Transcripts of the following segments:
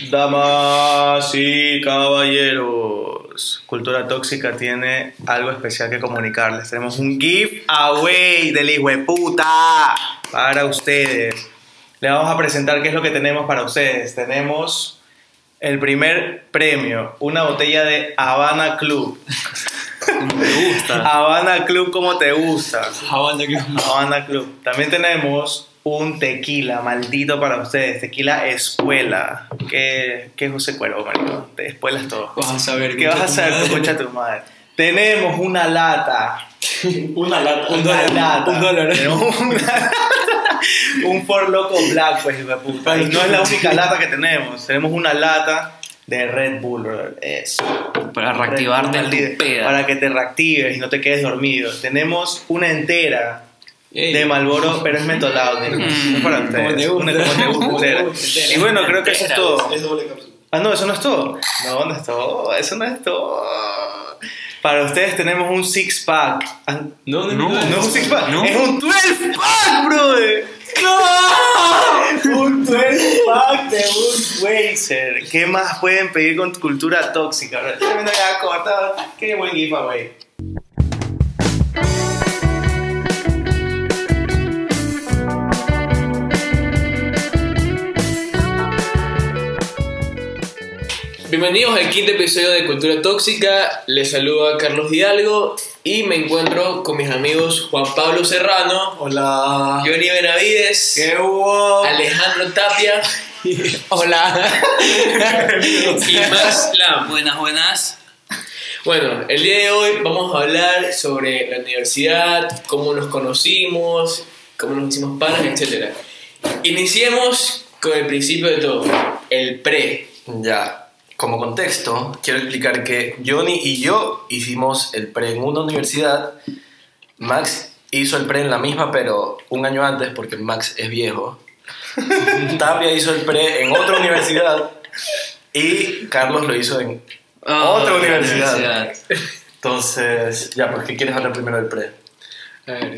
Damas y caballeros, Cultura Tóxica tiene algo especial que comunicarles. Tenemos un giveaway del hijo de puta para ustedes. Le vamos a presentar qué es lo que tenemos para ustedes. Tenemos el primer premio, una botella de Habana Club. Como te gusta. Habana Club como te gusta. Habana Club. Habana Club. También tenemos un tequila maldito para ustedes. Tequila escuela. ¿Qué, qué es José Cuervo, marico? Te espuelas todo. Vas a saber. ¿Qué vas a hacer, tu concha tu madre? Tenemos una lata. Una lata. Un Una dólar. lata. Un dólar. Una. Un For Loco Black, pues, hijo de puta. Y no es la única lata que tenemos. Tenemos una lata de Red Bull, brother. Eso. Para reactivarte peda. Para que te reactives y no te quedes dormido. Tenemos una entera Ey. de Malboro, pero es mentolado. Es para ustedes. como te gusta. Como te gusta. Y bueno, creo que eso es todo. Es doble cápsula. Ah, no, eso no es todo. No, no es todo. Eso no es todo. Para ustedes tenemos un six pack. Ah, No, no, No. no. Es un six pack, No. es un 12 pack, brother. ¡No! Un 12 pack de un Wazer. ¿Qué más pueden pedir con cultura tóxica? bro? Tremenda ya corta. Qué buen giveaway. Bienvenidos al quinto episodio de Cultura Tóxica. Les saluda Carlos Hidalgo y me encuentro con mis amigos Juan Pablo Serrano, Hola. Johnny Benavides, ¿Qué hubo? Alejandro Tapia Hola. y Max Lam. Buenas, buenas. Bueno, el día de hoy vamos a hablar sobre la universidad, cómo nos conocimos, cómo nos hicimos panas, etc. Iniciemos con el principio de todo, el pre. Ya, como contexto, quiero explicar que Johnny y yo hicimos el pre en una universidad. Max hizo el pre en la misma, pero un año antes, porque Max es viejo. Tapia hizo el pre en otra universidad. Y Carlos lo hizo en Ah, otra la universidad. Entonces, ya, ¿por qué quieres hablar primero del pre? A ver,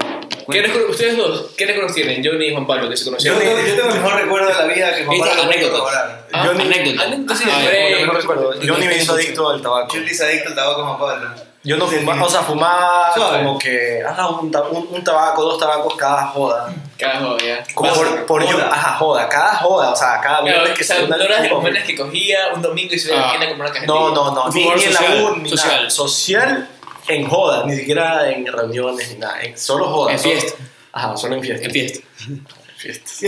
¿qué ustedes dos, ¿qué recuerdos tienen? Johnny y Juan Pablo, que se Yo conocieron. tengo, yo tengo el mejor recuerdo de la vida que Juan Pablo puede anécdota. corroborar. Ah, Johnny- anécdota. anécdota, sí, Ah. Yo recuerdo. Johnny me hizo adicto al tabaco. Yo le hice adicto al tabaco Juan Pablo. Yo no fumaba, o sea, fumaba Suave. como que, ajá, un, un- un tabaco, dos tabacos cada joda. Carajo, ya. Como por, por yo, Joda. ajá, joda, cada joda, o sea, cada Claro, viernes que o sea, una- manes que cogía un domingo y se iba a la tienda a comprar una cajetilla. No, no, no, ni, ni en la social, U, ni social. nada. Social en joda, ni siquiera en reuniones ni nada, en solo joda. En solo- fiesta. Ajá, solo en fiesta. En fiesta. fiestas.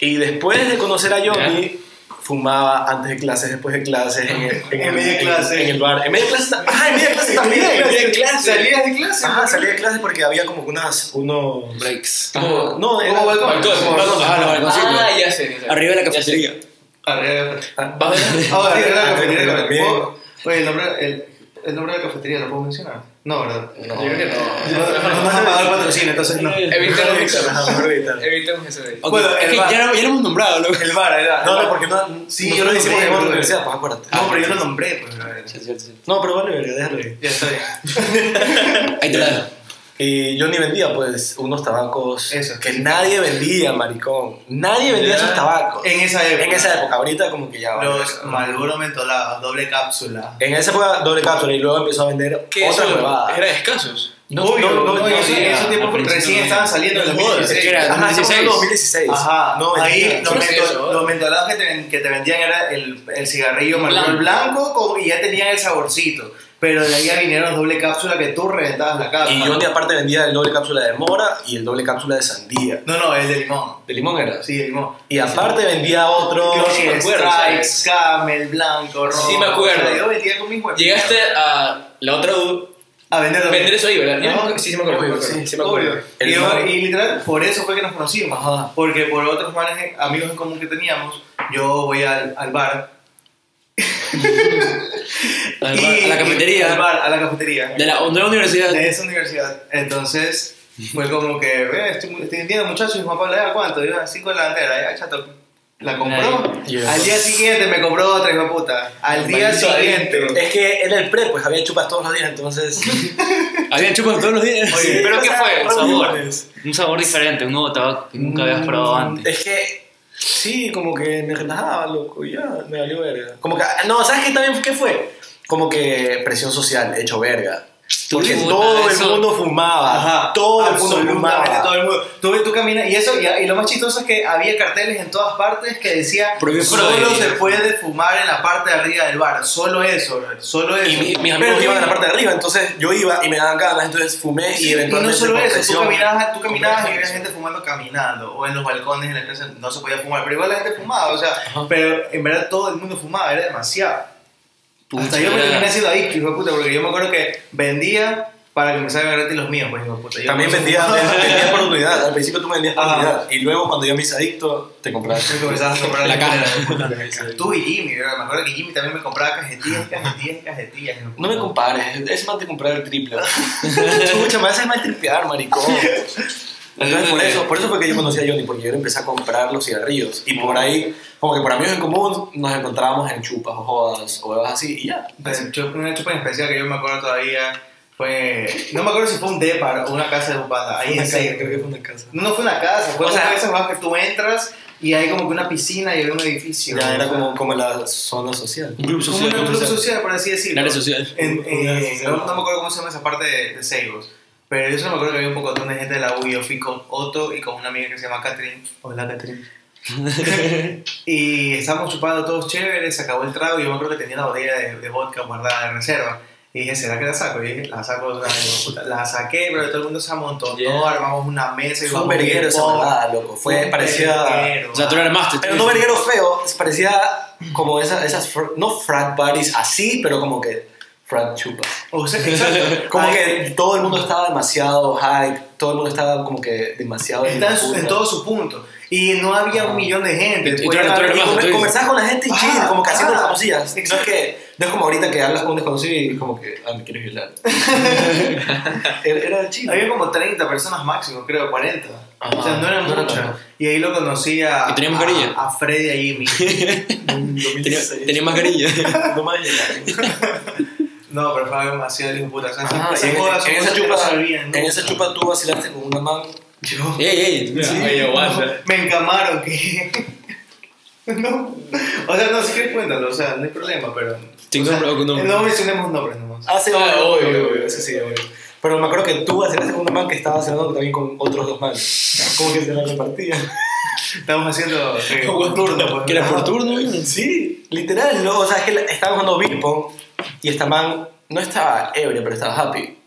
y después de conocer a Johnny, fumaba antes de clases, después de clases, en el, en En medio de en- clase. En el bar. En medio de clases, ta- ajá, en medio de clases también. En medio de clase. ¿Salías de clase? Ajá, salí de clases porque había como unos, unos Breaks. como- no, era Como balcón. Ah, ya sé. ya sé. Arriba de la Ya cafetería. Arriba. Ah, Vas a ver- Ah, arriba de la cafetería. También. ¿puedo- Oye, el nombre, el, nombre de la cafetería lo puedo mencionar. No, ¿verdad? No. Yo creo que no. No nos han pagado el patrocinio, entonces no. Evitemos eso. Evitemos eso Bueno, es el que bar. ya, lo- ya lo hemos nombrado, loco. El bar, era. No, no, porque no. Sí, yo lo lo hicimos en otra bro. universidad, pues acuérdate. No, pero yo lo nombré, pues. No, pero vale, déjalo ahí. Ya está bien. Ahí te la dejo. Y Johnny vendía, pues, unos tabacos Eso. que nadie vendía, maricón. Nadie vendía esos tabacos. En esa época. En esa época, ahorita como que ya. Los verga. Malboro mentolados, doble cápsula. En esa época, doble cápsula y luego empezó a vender ¿Qué otra huevada. Era de escasos. No, Obvio, no, no, no, en sí, ese- en ese al tiempo principio recién estaban saliendo en No, 2016. es que era Ajá, estamos 2016. hablando de 2016. Ajá, No, ahí los, ¿Qué es mentol- los mentolados que te, que te vendían era el, el cigarrillo Marlboro Blanco. blanco y ya tenían el saborcito. Pero de ahí ya vinieron los doble cápsula que tú reventabas la cápsula. Y Johnny aparte vendía el doble cápsula de mora y el doble cápsula de sandía. No, no, el de limón. De limón era. Sí, de limón. Y aparte vendía otro. Creo sí me acuerdo. Camel, blanco, rojo. Sí me acuerdo. O sea, Yo vendía con mi huevo. Llegaste a la otra U. a vender. Vender eso ahí, ¿verdad? Yo me- Sí, sí me acuerdo. Obvio, sí, sí me acuerdo. Y, yo- y literal, por eso fue que nos conocimos. Ajá. Porque por otros manes, amigos en común que teníamos, yo voy al, al bar. Al y- bar, a la cafetería. Al bar, a la cafetería. De la, de la universidad. de esa universidad. Entonces, fue como que, ve, estoy, estoy vendiendo muchachos y Juan Pablo, ¿ya cuánto? Yo, cinco de la delantera, ya, chato. La compró. Yeah. Al día siguiente me compró otra, hijo puta. Al día Maldito siguiente. Es que era el pre, pues había chupas todos los días, entonces. Habían chupas todos los días. Oye, ¿Pero qué sea, fue? El sabor. Un sabor diferente, un nuevo tabaco que nunca habías probado antes. Es que Sí, como que me relajaba, loco, ya, me valió verga. Como que, no, ¿sabes qué también qué fue? Como que presión social, hecho verga. Porque todo el eso- mundo fumaba, todo el mundo fumaba. todo el mundo. Tú, tú caminas, y eso, y, y lo más chistoso es que había carteles en todas partes que decía Prohibido solo prohibir". se puede fumar en la parte de arriba del bar, solo eso, solo eso. Y mi- mis Pero amigos tú- iban a la parte de arriba, entonces yo iba y me daban ganas, entonces fumé Sí, y y no eventualmente solo eso, tú caminabas, tú caminabas y había gente fumando caminando, o en los balcones en la empresa no se podía fumar, pero igual la gente fumaba, o sea, pero en verdad todo el mundo fumaba, era demasiado. Hasta yo me era- terminé siendo adicto, hijo de puta, porque yo me acuerdo que vendía para que me salgan gratis los míos, pues hijo de puta. Yo También eso vendía, por unidad, al principio tú me vendías por Ajá. unidad y luego cuando yo me hice adicto te comprabas. Me comenzabas a comprar La caja. Tú y Jimmy, ¿verdad? me acuerdo que Jimmy también me compraba cajetillas, cajetillas, cajetillas. hijo de No me compares, es más de comprar el triple. Escucha, me hace mal tripear, maricón. Entonces, por eso, por eso fue que yo conocí a Johnny, porque yo le empecé a comprar los cigarrillos. Y por ahí, como que por amigos en común, nos encontrábamos en chupas o jodas o algo así, y ya. Pero yo- una chupa en especial que yo me acuerdo todavía fue. No me acuerdo si fue un depar o una casa de Bupanda. Ahí en creo que fue una casa. No, no fue una casa, fue O una sea- esas cosas que tú entras y hay como que una piscina y hay un edificio. Ya era como, como la zona social. Un club como social. un club social. por así decirlo. Área social. En- eh, no, no me acuerdo cómo se llama esa parte de, de Seibos. Pero yo solo me acuerdo que había un poco de gente de la U yo fui con Otto y con una amiga que se llama Catherine. Hola, Catherine. y estábamos chupando todos chéveres, se acabó el trago y yo me acuerdo que tenía una botella de, de vodka guardada de reserva. Y dije, ¿será que la saco? Y dije, la saco, puta. la saqué, pero todo el mundo se amontonó, Yeah. armamos una mesa y Fue un verguero esa verdad, loco. Fue, parecía... verguero, O sea, tú lo armaste. Pero no verguero feo, parecía como esa, esas, no frat parties así, pero como que frat chupas. O sea, exacto. Como que todo el mundo estaba demasiado hype, todo el mundo estaba como que demasiado... Está en, su- en todo su punto. Y no había un millón de gente. Y- y Y conversar con la gente y Ah, chill, como que haciendo ah, las cosillas. No es, que, no es como ahorita que hablas con un desconocido y como que, ah, me quieres violar. era, era chill. Había como 30 personas máximo, creo, 40. Ajá, o sea, no eran no era muchas. tanto. y ahí lo conocí a, ¿Y tenía a, mascarilla? a Freddy y a Jimmy. Tenía, tenía mascarilla. No más llegar. No, pero fue algo demasiado hijo de puta. O sea, en, en esa chupa, no se olvidan en esa chupa tú vacilaste con una man. Yo. ey, ey. Sí. sí. Oye, aguanta. Me encamaron que. no. O sea, no, si quieres cuéntalo, o sea, no hay problema, pero. Sin nombre o con nombre. No mencionemos nombres nomás. Ah, sí, Ah, obvio, obvio, obvio, eso sí, obvio. Pero me acuerdo que tú vacilaste con una man que estaba vacilando también con otros dos man. Como que se la repartían. Estamos haciendo. eh, turno, pues. Que era por turno. Sí, literal, ¿no? O sea, es que estábamos jugando beer pong y esta man no estaba ebrio, pero estaba happy.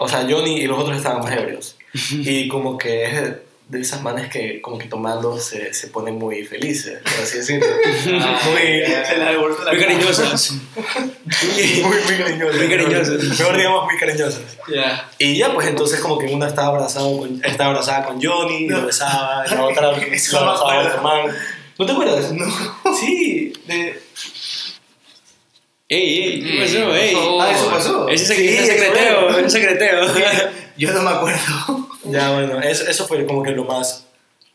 O sea, Johnny y los otros estaban más ebrios. Y como que es de- esas manes que como que tomando se, se ponen muy felices, por así decirlo. muy, la devolvió la Muy cariñosas. muy, muy cariñosas. Muy cariñosas. Mejor digamos muy cariñosas. Ya. Y ya, pues entonces como que una estaba abrazada con, estaba abrazada con Johnny, y lo besaba, y la otra no me abrazaba otro man. ¿No te acuerdas? No. Sí, de... Ey, ey, ¿qué pasó? por Ey. Ah, eso pasó. Ese Sí, secreteo, es. ese secreteo. Yo no me acuerdo. Ya, bueno, eso, eso fue como que lo más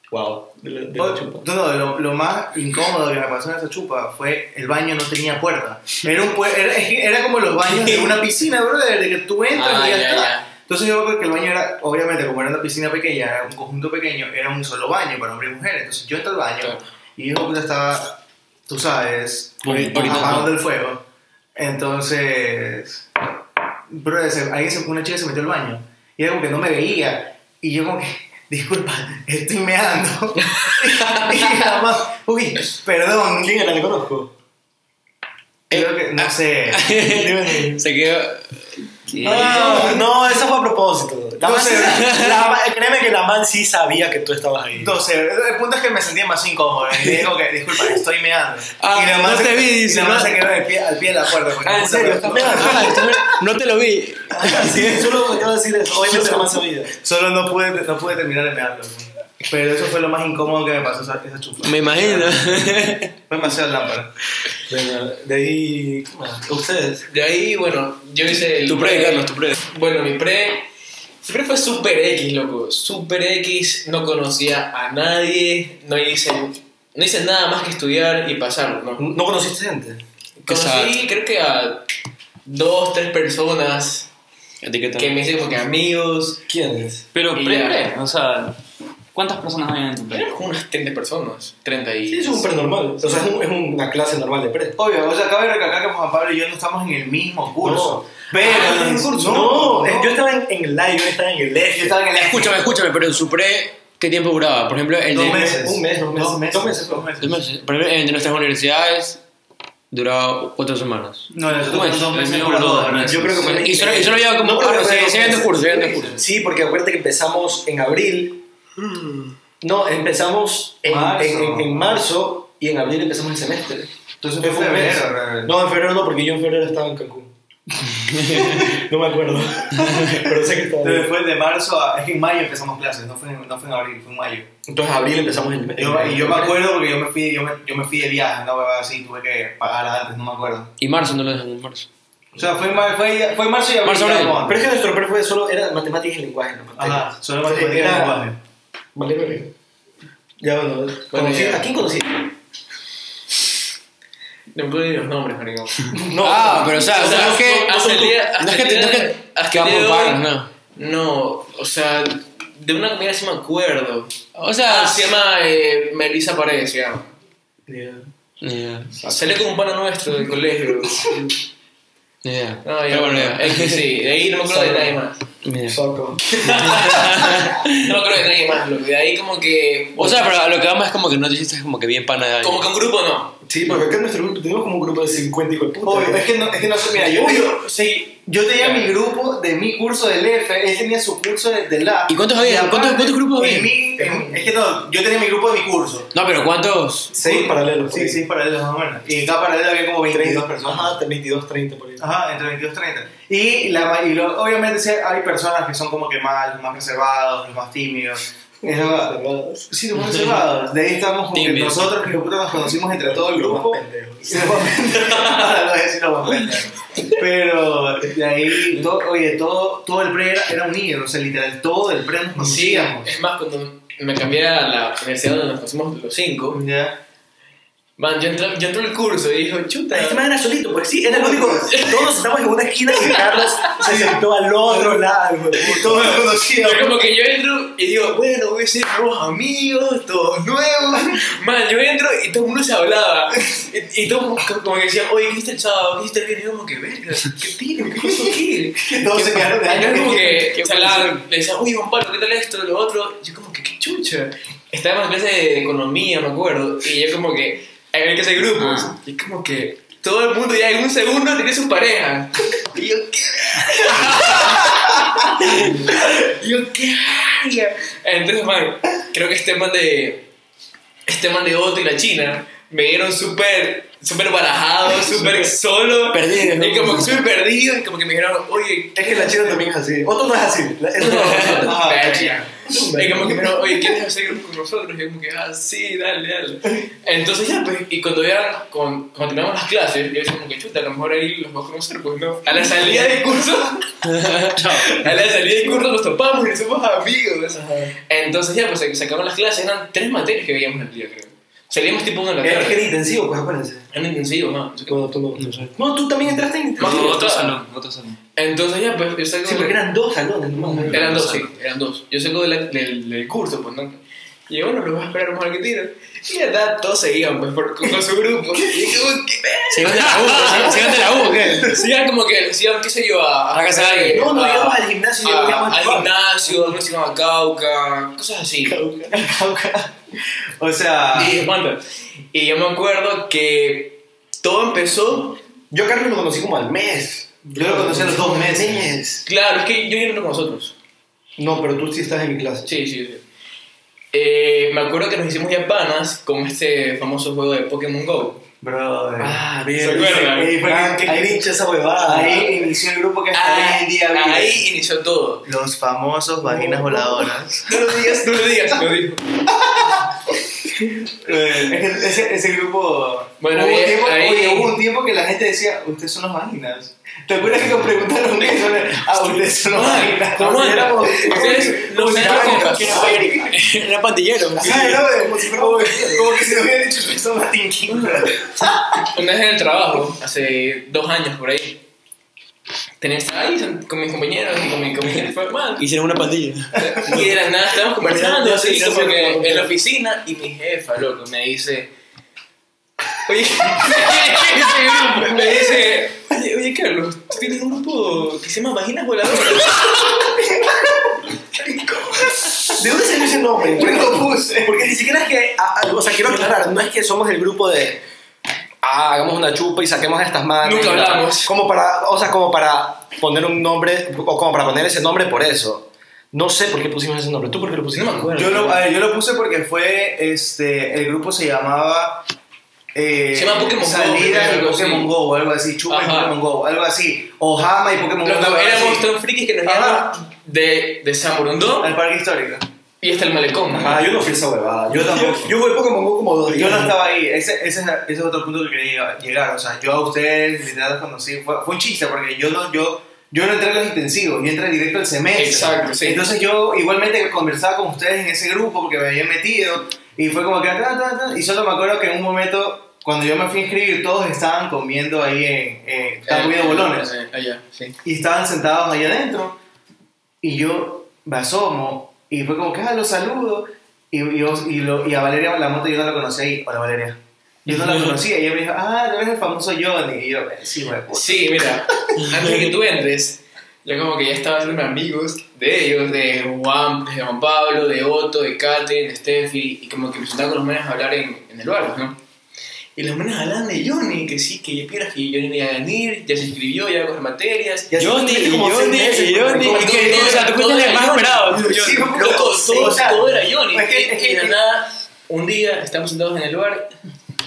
wow de la, de la chupa. No, no, lo, lo más incómodo que me pasó en esa chupa fue el baño no tenía puerta. Era, un, era, era como los baños de una piscina, brother, de que tú entras Ah, y ya, ya, está. ya. Entonces yo creo que el baño era, obviamente, como era una piscina pequeña, era un conjunto pequeño, era un solo baño para hombre y mujer. Entonces yo entro al baño Claro. y yo estaba, tú sabes, Ahorita, ahorita. apagando el fuego. Entonces, se- alguien se, una chica se metió al baño y era como que no me veía. Y yo como que, disculpa, estoy meando. y nada más, uy, perdón. ¿Quién era? ¿Le conozco? Creo que, no sé. Se quedó. No, no, eso fue a propósito. La man la man- créeme que la man sí sabía que tú estabas ahí. Entonces, el punto es que me sentía más incómodo. Y le digo que, disculpa, estoy meando. Ah, y nada más no se- te vi, y dice, nada más no. se quedó al pie, al pie de la puerta. Ah, ¿en serio? ¿Estás meando? Ah, no- no te lo vi. Sí, solo me acabo de decir eso. Obviamente la man sabía. Solo no pude, no pude terminar de mearlo. Pero eso fue lo más incómodo que me pasó esa, esa. Me imagino. Fue demasiado lámpara. Bueno, de ahí. ¿Ustedes? De ahí, bueno, yo hice el Tu pre, Carlos, tu pre. Bueno, mi pre. Mi pre fue super X, loco. Super X, no conocía a nadie, no hice, no hice nada más que estudiar y pasarlo, ¿no? ¿No conociste gente? Conocí, creo que a dos, tres personas Etiqueta. que me hice como que amigos. ¿Quiénes? Pero pre, pre, o sea, ¿Cuántas personas había en tu pre? Unas 30 personas. 30 y... Sí, es un pre normal. O sea, es, un- es una clase normal de pre. Obvio, o sea, cabe recalcar que Juan Pablo y yo no estamos en el mismo curso. No. Pero Ah, en el no, curso. No, yo estaba en, en el live, yo estaba en el F. Yo estaba en el Escúchame, escúchame, pero en su pre, ¿qué tiempo duraba? Por ejemplo, el Dos de... meses. Un mes, dos meses. Dos meses. Dos meses. Dos meses. Dos meses. Por ejemplo, el de nuestras universidades duraba cuatro semanas. No, nosotros fueron dos meses duró dos meses. Yo creo que fue Y solo, y solo lleva como... No, pero ah, se habían se habían dos cursos. Sí, porque acuérdate que empezamos en abril. No, empezamos en Marzo. en- en- en marzo y en abril empezamos el semestre. Entonces Fue mes. febrero. No, en febrero no, porque yo en febrero estaba en Cancún. no me acuerdo. Pero sé que estaba Entonces fue de marzo a. Es que en mayo empezamos clases, no fue en, no fue en abril, fue en mayo. Entonces abril empezamos el Yo, y yo me acuerdo porque yo me fui, yo me, yo me fui de viaje, no así, tuve que pagar antes, no me acuerdo. Y marzo no lo dejan en marzo. O sea, fue, en mar- fue, fue marzo y abril. Marzo, abril. Pero es que nuestro pre fue solo, era matemáticas y lenguaje en. Ajá, solo matemáticas y lenguaje. Vale, vale. Ya bueno, conocí, idea. ¿a quién conocí? No me acuerdo ni los nombres, marico. No, ah, pero o sea, O sea, no es que... hasta el día- No es hasta que el te- no es que... hasta que el día vamos de hoy- no. No, o sea, de una comida sí me acuerdo. O sea... Ah, se llama eh, Melissa Paredes, se llama. Ni idea. Salió con un pana nuestro del colegio. Ni idea. No, ya, Pero bueno, ya. es que sí, de ahí no me acuerdo de nadie más. Soco. No acuerdo de nadie más, loco. De ahí como que. O sea, pero a lo que vamos es como que no te hiciste como que bien pana de alguien. Como que un grupo no. Sí, porque acá en nuestro grupo tenemos como un grupo de 50 hijos de puta. Obvio, es que no, es que no sé, mira, yo, Obvio, sí, yo tenía mi grupo de mi curso del F, él tenía su curso de, del lab. ¿Y cuántos había? ¿Cuántos- cuántos grupos había? en mi- en- es que no, yo tenía mi grupo de mi curso. No, pero ¿cuántos? Seis paralelos. Sí, sí, paralelos más o menos. Y en cada paralelo había como 22 personas. Ajá, 22, 30 por ahí. Ajá, entre 22 y 30. Y, la, y lo- obviamente sí, hay personas que son como que más, más reservados, los más tímidos. Eso- sí, los más reservados. De ahí estamos como que nosotros que nos conocimos entre todo el grupo. los pendejos. Pero de ahí, todo, oye, todo, todo el pre era, era unido, o sea, literal, todo el pre nos Sí, conocíamos. es más, cuando me cambié a la universidad donde nos conocimos los cinco, ¿Ya? Man, yo entré, yo entré al curso y dijo, chuta. Este man era solito, pues sí, era el único. Todos estamos en una esquina y Carlos se sentó al otro lado. Todos nos conocíamos. Pero como que yo entro y digo, bueno, voy a ser nuevos amigos, todos nuevos. Man, yo entro y todo el mundo se hablaba. Y, y todo como que decían, oye, ¿qué hiciste el sábado? ¿Qué hiciste el viernes? Y yo como que, verga, ¿qué tiene? ¿Qué pasó aquí? Todos se quedaron de Yo como que se hablaban, le decían, uy, Juan Pablo, ¿qué tal esto, lo otro? Y yo como que, qué chucha. Estábamos en clase de economía, me acuerdo, y yo como que, hay que hacer grupos. Y como que todo el mundo ya en un segundo tiene su pareja. Y yo, ¿qué? yo, ¿qué? Entonces, man, creo que este man de, este man de Otto y la China me dieron súper, súper barajado, súper solo. Perdido, ¿no? Y como que súper perdido, y como que me dijeron, oye, Es que la china también es así. Otro no es así. Eso no es así. Ah. Y como que me dijeron, oye, ¿quieres hacer grupo con nosotros? Y yo como que, ah, sí, dale, dale. Entonces ya, pues, y cuando ya, con- cuando terminamos las clases, yo decía como que, chuta, a lo mejor ahí los voy a conocer, pues no. A la salida del curso, a la salida del curso nos topamos y somos amigos. Entonces ya, pues, se se acabaron las clases, eran tres materias que veíamos al día, creo. Salíamos tipo una de la Es que era intensivo, pues acuérdense. Eran intensivos, ¿no? Bueno, tú no. No. No, tú también entraste en intensivo. No, otro no. salón, otro salón. Entonces ya, pues, yo salgo... Sí, porque eran dos salones nomás. Eran dos, sí, eran dos. Yo salgo de la- del, del curso, pues, ¿no? Y yo, bueno, los voy a esperar ver qué tiran. Y de verdad, todos seguían, pues, por, con, su grupo. Y yo, ¿qué ¿Se iban de la U? ¿Se iban de la U qué? Se iban como que, se iban, qué sé yo, a... A la casa de alguien. No, no íbamos al gimnasio, a- íbamos al al gimnasio, no se iban a Cauca, cosas así. O sea, Y, y yo me acuerdo que todo empezó... Yo a Carlos lo conocí como al mes. Yo lo conocí a los dos meses. Claro, es que yo no con nosotros. No, pero tú sí estás en mi clase. Sí, sí, sí. Eh, me acuerdo que nos hicimos ya panas con este famoso juego de Pokémon Go. brother. Ah, ¿Se acuerdan? Ah, qué cringe esa huevada. Ahí inició el grupo que hasta hoy en día vive. Ah, ahí inició todo. Los famosos vaginas voladoras. No lo digas, no lo digas, lo digo. Eh, ese, ese grupo. Bueno, hubo, un ahí- tiempo, ahí- oye, hubo un tiempo que la gente decía, ustedes son los vaginas. ¿Te acuerdas que nos preguntaron eso? Ah, ustedes son los vaginas. ¿Cómo éramos- Ustedes no. Era pandillero. Como si fuéramos- como que se nos hubieran dicho que son. Una vez en el trabajo, hace dos años por ahí, estar ahí con mis compañeros y con mi, jefe formal. Hicieron una pandilla. Y de la nada estábamos conversando, así como que en la oficina, y mi jefa, loco, me dice. Oye, me dice, oye, oye, Carlos, tú tienes un grupo que se llama Vaginas Voladoras. ¿De dónde salió ese nombre? Porque, porque ni siquiera es que, a- a- o sea, quiero aclarar, no es que somos el grupo de, ah, hagamos una chupa y saquemos a estas manos. Nunca hablamos. Como para, o sea, como para poner un nombre, o como para poner ese nombre por eso. No sé por qué pusimos ese nombre. ¿Tú por qué lo pusiste? No me acuerdo. Yo lo, a ver, yo lo puse porque fue, este, el grupo se llamaba... eh, Se llama Pokémon Go, Salida y algo así. Pokémon Go, o algo así, Chupa y Ajá. Pokémon Go, algo así. O Hama y Pokémon Go. Éramos tan frikis que nos llamamos de, de San Borondón Al parque histórico. Y hasta el malecón. Ah, yo no fui esa huevada. Yo, Yo tampoco. yo, yo jugué Pokémon Go como dos Yo días. no estaba ahí, ese, ese, es, ese es otro punto que quería llegar. O sea, yo a ustedes literal los conocí. Fue, fue un chiste porque yo no, yo, yo no entré a los intensivos, yo entré directo al semestre. Exacto, sí. Entonces yo igualmente conversaba con ustedes en ese grupo porque me habían metido y fue como que ta, ta, ta, y solo me acuerdo que en un momento cuando yo me fui a inscribir todos estaban comiendo ahí en, en estaban comiendo bolones Eh, Allá, sí. y estaban sentados ahí adentro y yo me asomo y fue como que ah, los saludo y, y, lo- y a Valeria la moto yo no la conocía y hola Valeria yo no la conocía y ella me dijo ah tú eres el famoso Johnny y yo "Eh, sí puta". Sí, mira, antes de que tú entres, yo como que ya estaba haciendo amigos de ellos, de Juan, de Juan Pablo, de Otto, de Kate, de Steffi, y como que me sentaba con los menes a hablar en, en el bar, ¿no? Y los menes hablaban de Johnny, que sí, que piensas que Johnny iba a venir, ya se inscribió, ya con materias. Y así Johnny, y Johnny, y Johnny, como y que, o sea, tú fuiste el más Johnny. esperado. Johnny. Loco, todo, todo era Johnny. es que- y, es que- nada, un día estamos sentados en el bar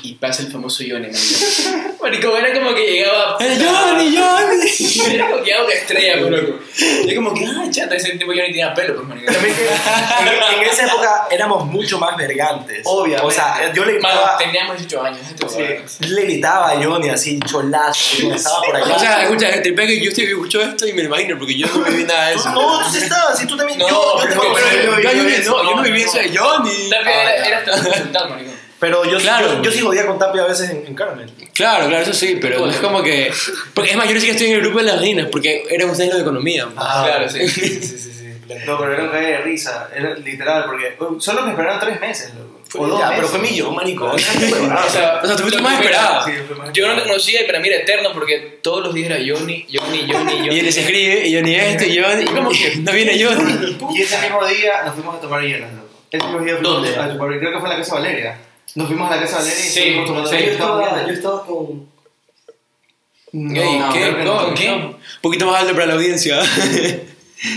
y pasa el famoso Johnny, marico. Marico, era como que llegaba... ¡Eh, Johnny, Johnny! Era como que era una estrella, pues, loco. Y como que, ah, chata, ese tipo Johnny tenía pelo, pues, marico. También que en, en esa época éramos mucho más vergantes. Obviamente. O sea, yo le Mano, gritaba, teníamos 18 años. Sí. le gritaba a Johnny así, cholazo, y estaba por allá. O sea, escucha, te pega que yo estoy escucho esto y me imagino porque yo no viví nada de eso. no, tú sí estabas, y tú también. No, yo, yo Yo, yo, no, yo viví eso de Johnny. También Ah, era, hasta mental, marico. Pero yo, Claro. yo, yo sí jodía con Tapia a veces en, en Carmel. Claro, claro, eso sí, pero Bueno. es como que. Porque es más, yo ni siquiera estoy en el grupo de las reinas porque eran ustedes los de economía. Claro, sí. sí, sí, sí. sí. no pero era un cague de risa era literal porque uh, solo me esperaron tres meses loco. o dos ya, meses pero fue millón, marico. O sea, O sea, lo más que- esperado. Sí, Yo no te conocía y para mí era eterno porque todos los días era Johnny, Johnny, Johnny, Johnny. Y él se escribe, y Johnny esto, y Johnny. ¿Cómo que? No viene Johnny. Y ese mismo día nos fuimos a tomar hielos, loco. Ese mismo día fuimos ¿Dónde? a creo que fue en la casa Valeria. Nos fuimos a la casa Valeria y Sí, estuvimos tomando sí. Yo estaba, yo estaba con. No, Ey, no, ¿qué? creo que no. ¿Con quién? Un poquito más alto para la audiencia.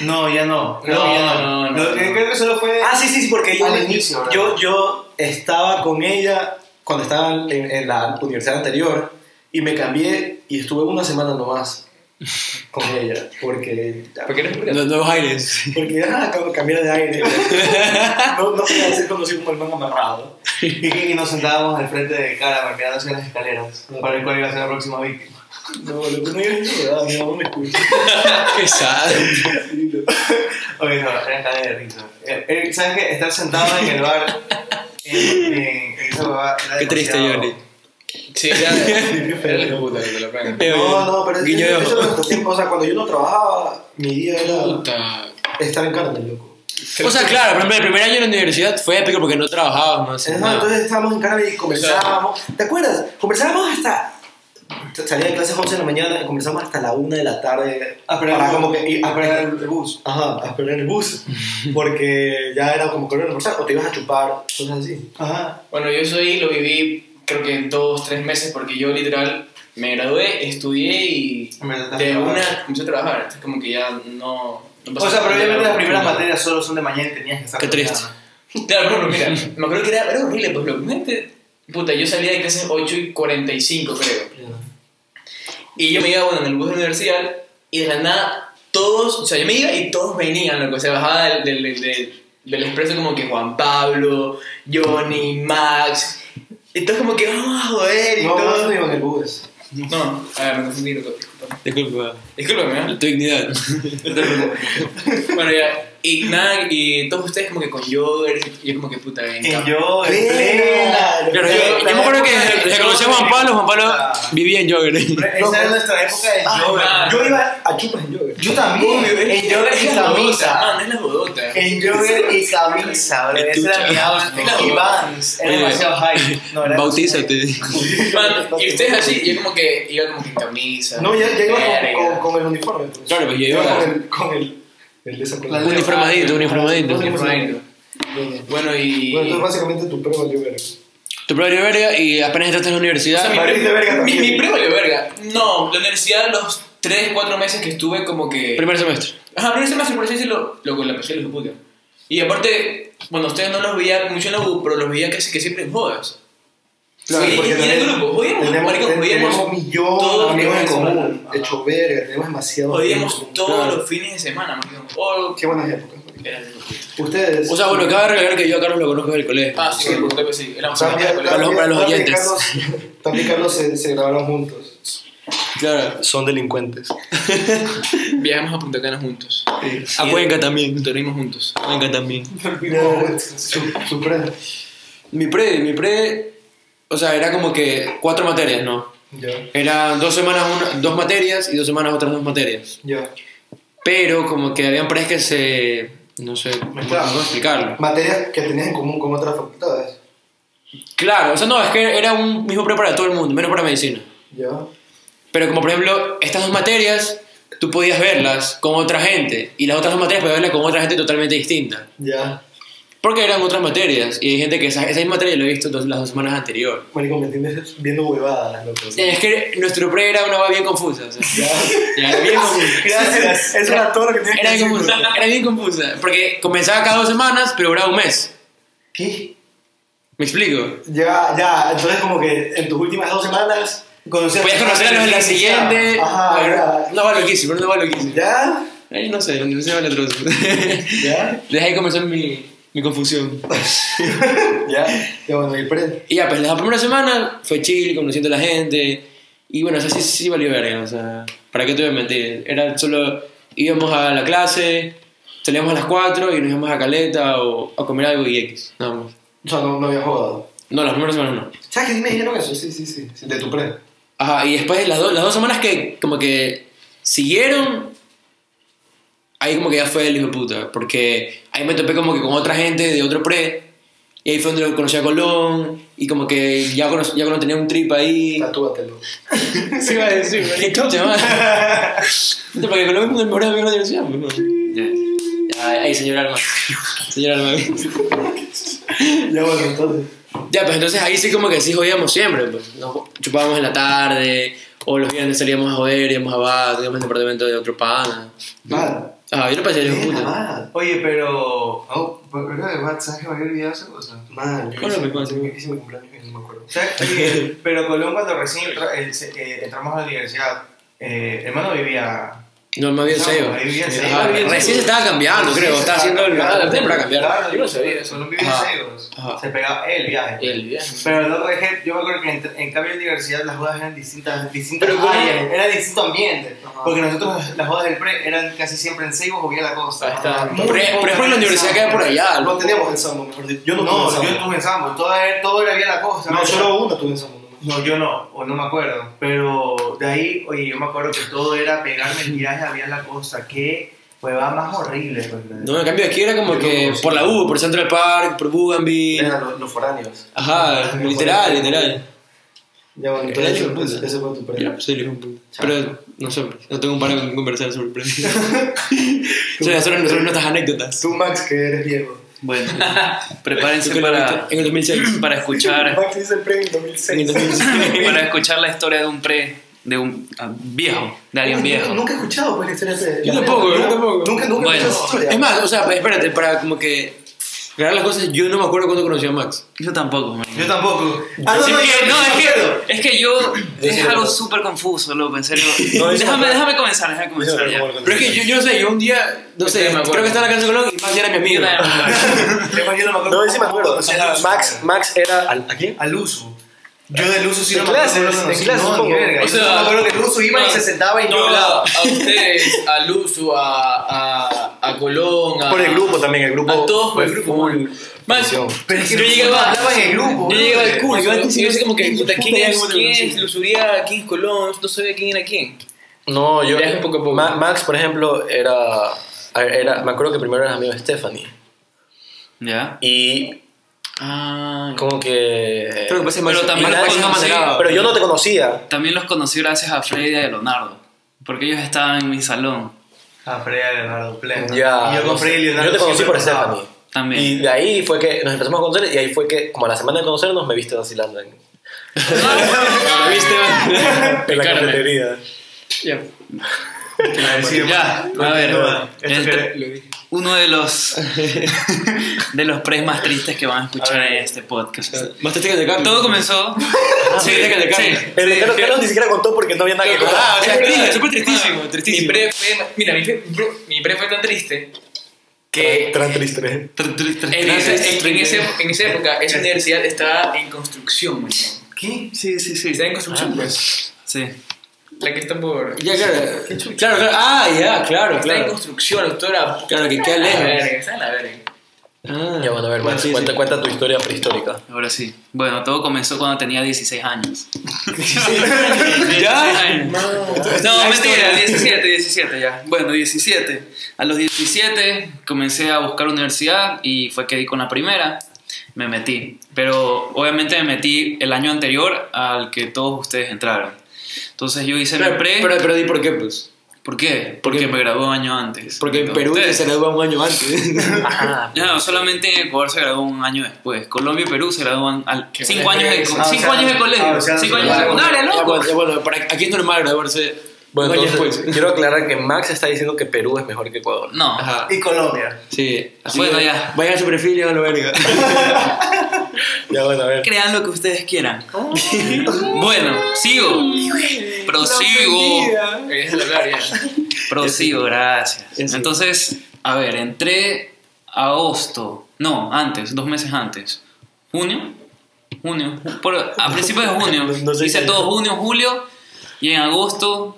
No, ya no. Creo No, que ya no. no, Lo. Creo que solo fue. Ah, sí, sí, sí, porque yo, Al inicio, ¿verdad? yo, yo estaba con ella cuando estaba en, en la universidad anterior y me cambié y estuve una semana nomás con ella porque ¿Por qué eres Los nuevos aires. porque ah, cambiar de aire no, no quería ser conocido como el man amarrado Y, y nos sentábamos al frente de cara, mirando hacia las escaleras, para ver cuál iba a ser la próxima víctima. no, lo que no es verdad mi mamá me escucha Qué sad. Oye, no, era cague de risa. Eh, eh, ¿Sabes qué? Estar sentado en el bar, en, en, en esa Qué triste, Johnny. Sí, pegan. no, no, pero de eso, eso nuestro tiempo o sea cuando yo no trabajaba mi día era Puta. estar en Carmel loco O sea, claro, por ejemplo, el primer año en la universidad fue épico porque no trabajabas, no Ajá, nada. entonces estábamos en Carmel y conversábamos. ¿Te acuerdas? Conversábamos hasta. Salía de clases 11 de la mañana y conversamos hasta la 1 de la tarde. A esperar, para el- como que, y- a esperar el bus. Ajá, a esperar el bus. Porque ya era como que era almorzar o te ibas a chupar, cosas así. Ajá. Bueno, yo eso ahí lo viví creo que en dos, tres meses porque yo literal me gradué, estudié y de una comencé a trabajar. Entonces como que ya no... no pasó O sea, obviamente las primeras materias solo son de mañana y tenías que estar. Qué triste. Claro, pero mira, me acuerdo que era, era horrible, pues lo gente... Puta, yo salía de clases 8 y 45 creo. Y yo me iba, bueno, en el bus de la universidad y de la nada todos, o sea, yo me iba y todos venían, loco, se bajaba del, del, del, del expreso como que Juan Pablo, Johnny, Max, y todos como que vamos a joder y No, no, todo. no, en el bus. No, a ver, loco, disculpa. Disculpa. Discúlpame, ¿eh? Tu dignidad. No. Bueno, ya. Y nada, y todos ustedes como que con yogurt, y yo como que puta, en En plena. Claro, yo, yo me acuerdo que desde conocí a Juan Pablo, Juan Pablo vivía en Jogger. Esa es nuestra época del Ah, yoga. man. Yo iba a chupas en yoga. Yo también. En yoga y camisa. man, es la bodota. En jogger y camisa, bro. Esa era mi outfit. Y Vans. Era demasiado high. No, era Bautízate. Y ustedes así, yo como que iba como que en camisa. No, ya, ya iba con, con, con el uniforme. pues. Claro, pues yo Iba con el. Con el, el de. La- Uniformadito, uniformadito. Uniformadito. Bueno, y... Bueno, entonces básicamente tu prueba valió verga. Tu propia verga y apenas entraste a la O universidad. sea, mi, Valiste pre- verga mi, mi primo valió verga. No, la universidad, los 3, 4 meses que estuve como que... Primer semestre. Ajá, primer semestre, por así decirlo, lo, la pasé los puta. Y aparte, bueno, ustedes no los veía mucho en la U, pero los veía casi que siempre en jodas. Claro, Sí, porque y en el tenemos- grupo, jodíamos, tenemos, marico, jodíamos tenemos un millón todos amigos en común, semana. hecho verga, tenemos demasiado. Jodíamos todos Claro. los fines de semana, marico. Oh, Qué buenas épocas. Ustedes. O sea, bueno, cabe recalcar que yo a Carlos lo conozco desde el colegio. Ah, sí, por supuesto que sí. Éramos Para para los oyentes. Carlos, también Carlos se, se grabaron juntos. Claro. Son delincuentes. Viajamos a Punta Cana juntos. A Cuenca también. Dormimos juntos. A Cuenca también. Su, su pre. Mi pre, mi pre, o sea, era como que cuatro materias, ¿no? Ya, Era dos semanas una, dos materias y dos semanas otras dos materias. ya. Pero como que habían pres que se, no sé, ¿cómo cómo explicarlo? Materias que tenías en común con otras facultades. Claro, o sea, no, es que era un mismo pre para todo el mundo, menos para medicina. Ya. Pero como por ejemplo, estas dos materias, tú podías verlas con otra gente y las otras dos materias podías verlas con otra gente totalmente distinta. Ya. Porque eran otras materias y hay gente que esa, esa misma materia lo he visto dos- las dos semanas anteriores. Marico, me entiendes viendo huevadas, loco. Es que nuestro pre era una va bien confusa. O sea, Ya. era bien confusa. Gracias. Eso era todo lo que tenías Era que decir. confusa, era bien confusa. Porque comenzaba cada dos semanas, pero duraba un mes. ¿Qué? ¿Me explico? Ya, ya. Entonces, como que en tus últimas dos semanas. Conocer Podías conocerlos en la siguiente. Ajá, ya. no va loquísimo, no va loquísimo. ¿Ya? Ahí no sé, la universidad vale trozo. ¿Ya? Desde ahí comenzó mi, mi confusión. ¿Ya? Ya, bueno, el pre. Y ya, pues la primera semana fue chill, conociendo a la gente. Y bueno, o sea, sí, sí valió verga. O sea, ¿para qué te voy a mentir? Era solo íbamos a la clase, salíamos a las 4 y nos íbamos a Caleta o a comer algo y X. Nada más. O sea, no, no había jugado. No, las primeras semanas no. ¿Sabes que sí me dijeron eso? Sí, sí. sí, De tu pre. Ajá, y después las, do- las dos semanas que como que siguieron, ahí como que ya fue el hijo de puta, porque ahí me topé como que con otra gente de otro pre, y ahí fue donde conocí a Colón, y como que ya, cono- ya Colón tenía un trip ahí. Tatúatelo. Sí, iba a decir, ¿Qué coche, man? Puta, Porque Colón es los mejores amigos de la universidad, pues, no. Ya, ya, ahí, señor Alma. Señor Alma. Ya, bueno, entonces. Ya, pues entonces ahí sí como que sí jodíamos siempre, pues. Nos chupábamos en la tarde, o los viernes salíamos a joder, íbamos a bar, íbamos al departamento de otro pana. Mal. Ah, yo no pensé el hijo de puta. Mal. Oye, pero. Oh, pero de WhatsApp me había olvidado esa cosa. Mal. Yo ¿Cuándo hice- mi cumpleaños y no me acuerdo. O sea, oye, pero Colón, cuando recién entra- eh, eh, entramos a la universidad, eh, hermano vivía. No, me había No, en Seiba. Recién se estaba cambiando, creo. Estaba haciendo el temporada cambiar. Claro, Yo no sabía eso. Colón vivía Ajá. en Seibos. Ajá. Se pegaba el viaje. El viaje. Pero el otro ejemplo, yo me acuerdo que en, en cambio en la universidad las bodas eran distintas, distintas áreas, era distinto ambiente. Ajá. Porque nosotros las bodas del pre eran casi siempre en Seibos o vía la costa. Ahí está. Es pocas porque la universidad queda por allá. No ¿no? teníamos el Sambo, mejor dicho. Yo no, No, tuve yo Sambo. estuve en Sambo, todo era, todo era vía la costa. No, solo uno tuve en Sambo. nomás. No, yo no, o no me acuerdo. Pero de ahí, oye, yo me acuerdo que todo era pegarme el viaje a vía la costa. Qué huevada más horrible. pues, No, en cambio aquí era como Yo que no, sí. por la U, por Central Park, por Bougainville. Eran los, los foráneos. Ajá, literal, literal. Ya, bueno, entonces ese, ese fue tu Ya, premio. pues el hijo de puta. Pero no sé, no tengo un par de conversar sobre el premio. o sea, son son nuestras anécdotas. Tú, Max, que eres viejo. Bueno, ¿Tú prepárense para? En el 2006. para escuchar Max el premio en el 2006. 2006. para escuchar la historia de un pre, de un ah, viejo, de alguien viejo. Nunca he escuchado pues, la historia de Yo tampoco, yo tampoco. Nunca, nunca Bueno. he escuchado esa historia. Es más, o sea, espérate, para como que aclarar las cosas, yo no me acuerdo cuándo conocí a Max. Yo tampoco, man. Yo tampoco. Ah, no, no, yo- no, es que, es que yo. Es algo no. súper confuso, loco, en serio. No, déjame, déjame comenzar, déjame comenzar ya. Pero es que yo, yo no sé, yo un día, no sé, Sí, me acuerdo. creo que estaba en la de Colón y Max era mi amigo. También. Yo no me acuerdo. No, yo sí me acuerdo. O sea, Max, Max era. ¿A quién? Al uso. Yo del uso sí En no me acuerdo, clases, no lo en conocí, clases, no, ni verga. O Yo sea, me acuerdo que el iba y se sentaba y no, yo hablaba. a ustedes, a Luzu, a, a, a Colón, a, Por el grupo también, el grupo. a todos por el grupo. full Man. Pero es que yo no llegaba, hablaba en el grupo, yo llegaba al curso, Yo yo sé como que, no puta, ¿quién es, quién es Luzuría, quién es Colón? No sabía quién era quién. No, yo. Viajes poco a poco. Ma- Max, por ejemplo, era, era. Me acuerdo que primero era amigo de Stephanie. ¿Ya? Y Ah, como que. Creo que pasa Pero también más- lo más conocí. Pero yo no te conocía. También los conocí gracias a Freddy y a Leonardo. Porque ellos estaban en mi salón. Ah, Freddy y Leonardo Pleno. Ya. Y yo con. Freddy y Leonardo Yo te conocí por. Stephanie. También. Y de ahí fue que nos empezamos a conocer y ahí fue que, como a la semana de conocernos, me viste vacilando en, ¿Lo viste, man? en la cafetería. Ya. Ya, a ver. Continúa. Uno de los de los pres más tristes que van a escuchar en este podcast. Más triste que el de Carlos. Todo comenzó. sí, que el de Carlos. El de Carlos, Carlos ni siquiera contó porque no había nada que contar. Ah, o sea, Es triste, súper tristísimo, Mi tristísimo. pre fue, mira, mi pre, mi pre fue tan triste que Tan triste. en, ese- en, en ese- en esa época esa universidad estaba en construcción, man. ¿Qué? Sí, sí, sí. Estaba en construcción, pues. Sí. La que está por. Ya, claro. Claro, claro. Ah, ya, claro, Está en claro. construcción, esto era. Claro, que queda lejos. está en la verga. Ah. Ya, bueno, a ver, Max, Sí, sí. cuenta, cuenta tu historia prehistórica. Ahora sí. Bueno, todo comenzó cuando tenía 16 años. ¿Ya? No, mentira, 17, 17 ya. Bueno, 17. A los 17 comencé a buscar universidad y fue que di con la primera. Me metí. Pero obviamente me metí el año anterior al que todos ustedes entraron. Entonces yo hice Pero, mi pre. pero, pero di por qué, pues. ¿Por qué? Porque me gradué un año antes. Porque en de Perú ustedes. se gradúa un año antes. Ajá. No, solamente en Ecuador se graduó un año después. Colombia y Perú se gradúan al cinco años de. Ah, o cinco años de colegio, ah, cinco años de secundaria, Ya, loco. bueno, para, aquí es normal graduarse Bueno, entonces, después. quiero aclarar que Max está diciendo que Perú es mejor que Ecuador. No, Ajá. Y Colombia. Sí. Así Bueno, que ya. Vayan a su perfil y háganlo verga. Ya, bueno, a ver. crean lo que ustedes quieran. Bueno, sigo. Prosigo. Prosigo, gracias. Entonces, a ver, entré agosto. No, antes, dos meses antes. ¿Junio? Junio. Por- a principios de junio. No- no sé Hice qué- todo junio, julio. Y en agosto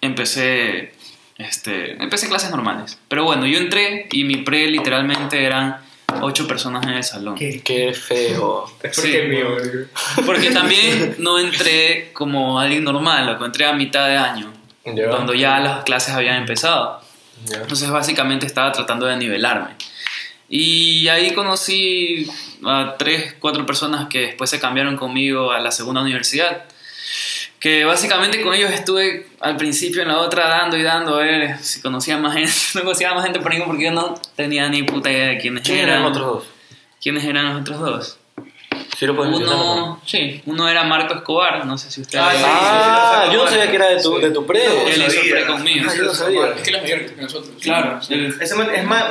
empecé. Este, empecé clases normales. Pero bueno, yo entré y mi pre literalmente eran ocho personas en el salón. ¿Qué? Qué feo. Es Sí. porque es mío. Porque también no entré como alguien normal, loco. entré a mitad de año, Ya. cuando ya las clases habían empezado. Ya. Entonces básicamente estaba tratando de nivelarme. Y ahí conocí a tres, cuatro personas que después se cambiaron conmigo a la segunda universidad. Que básicamente con ellos estuve al principio en la otra dando y dando a ver si conocía más gente. No conocía más gente por ningún porque yo no tenía ni puta idea de quiénes ¿Quién eran. eran los otros dos? ¿Quiénes eran los otros dos? Sí, lo puedes. Uno, sí, uno era Marco Escobar, no sé si ustedes... Ah, sí, Ah, sí, sí, yo no sabía que era de tu, de tu pre. Él hizo pre conmigo. Ah, yo no sabía. Es que él es mayor que nosotros. Claro, Ese es, más,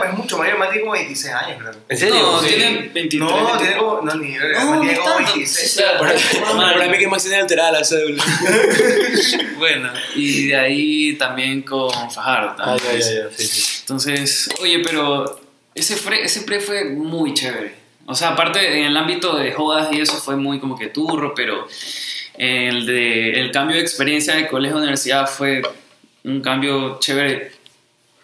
es mucho mayor, más tiene como 26 años, creo. ¿En serio? No, Sí. tiene 23. No, tiene como. No, ni idea. No, tiene no como tanto. 26. Sí, claro. Para, para mí que Max tiene alterada la cédula. Bueno, y de ahí también con Fajardo. Ah, ya, ya, ya. Sí, sí. Entonces, oye, pero ese pre, ese pre fue muy chévere. O sea, aparte en el ámbito de jodas y eso fue muy como que turro, pero el, de, el cambio de experiencia de colegio a universidad fue un cambio chévere.